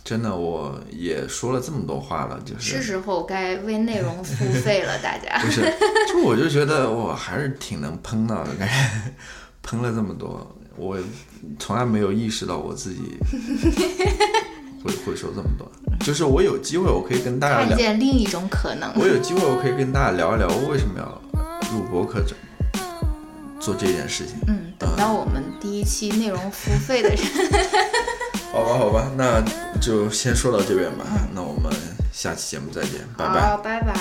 真的我也说了这么多话了，就是是时候该为内容付费了，大家。不是，就我就觉得我还是挺能喷到的，感觉 喷了这么多，我从来没有意识到我自己 会会说这么多。就是我有机会，我可以跟大家看聊，见另一种可能。我有机会，我可以跟大家聊一聊我为什么要录博客这做这件事情。嗯，等到我们第一期内容付费的时候，好吧，好吧，那就先说到这边吧。那我们下期节目再见，拜拜。好，拜拜。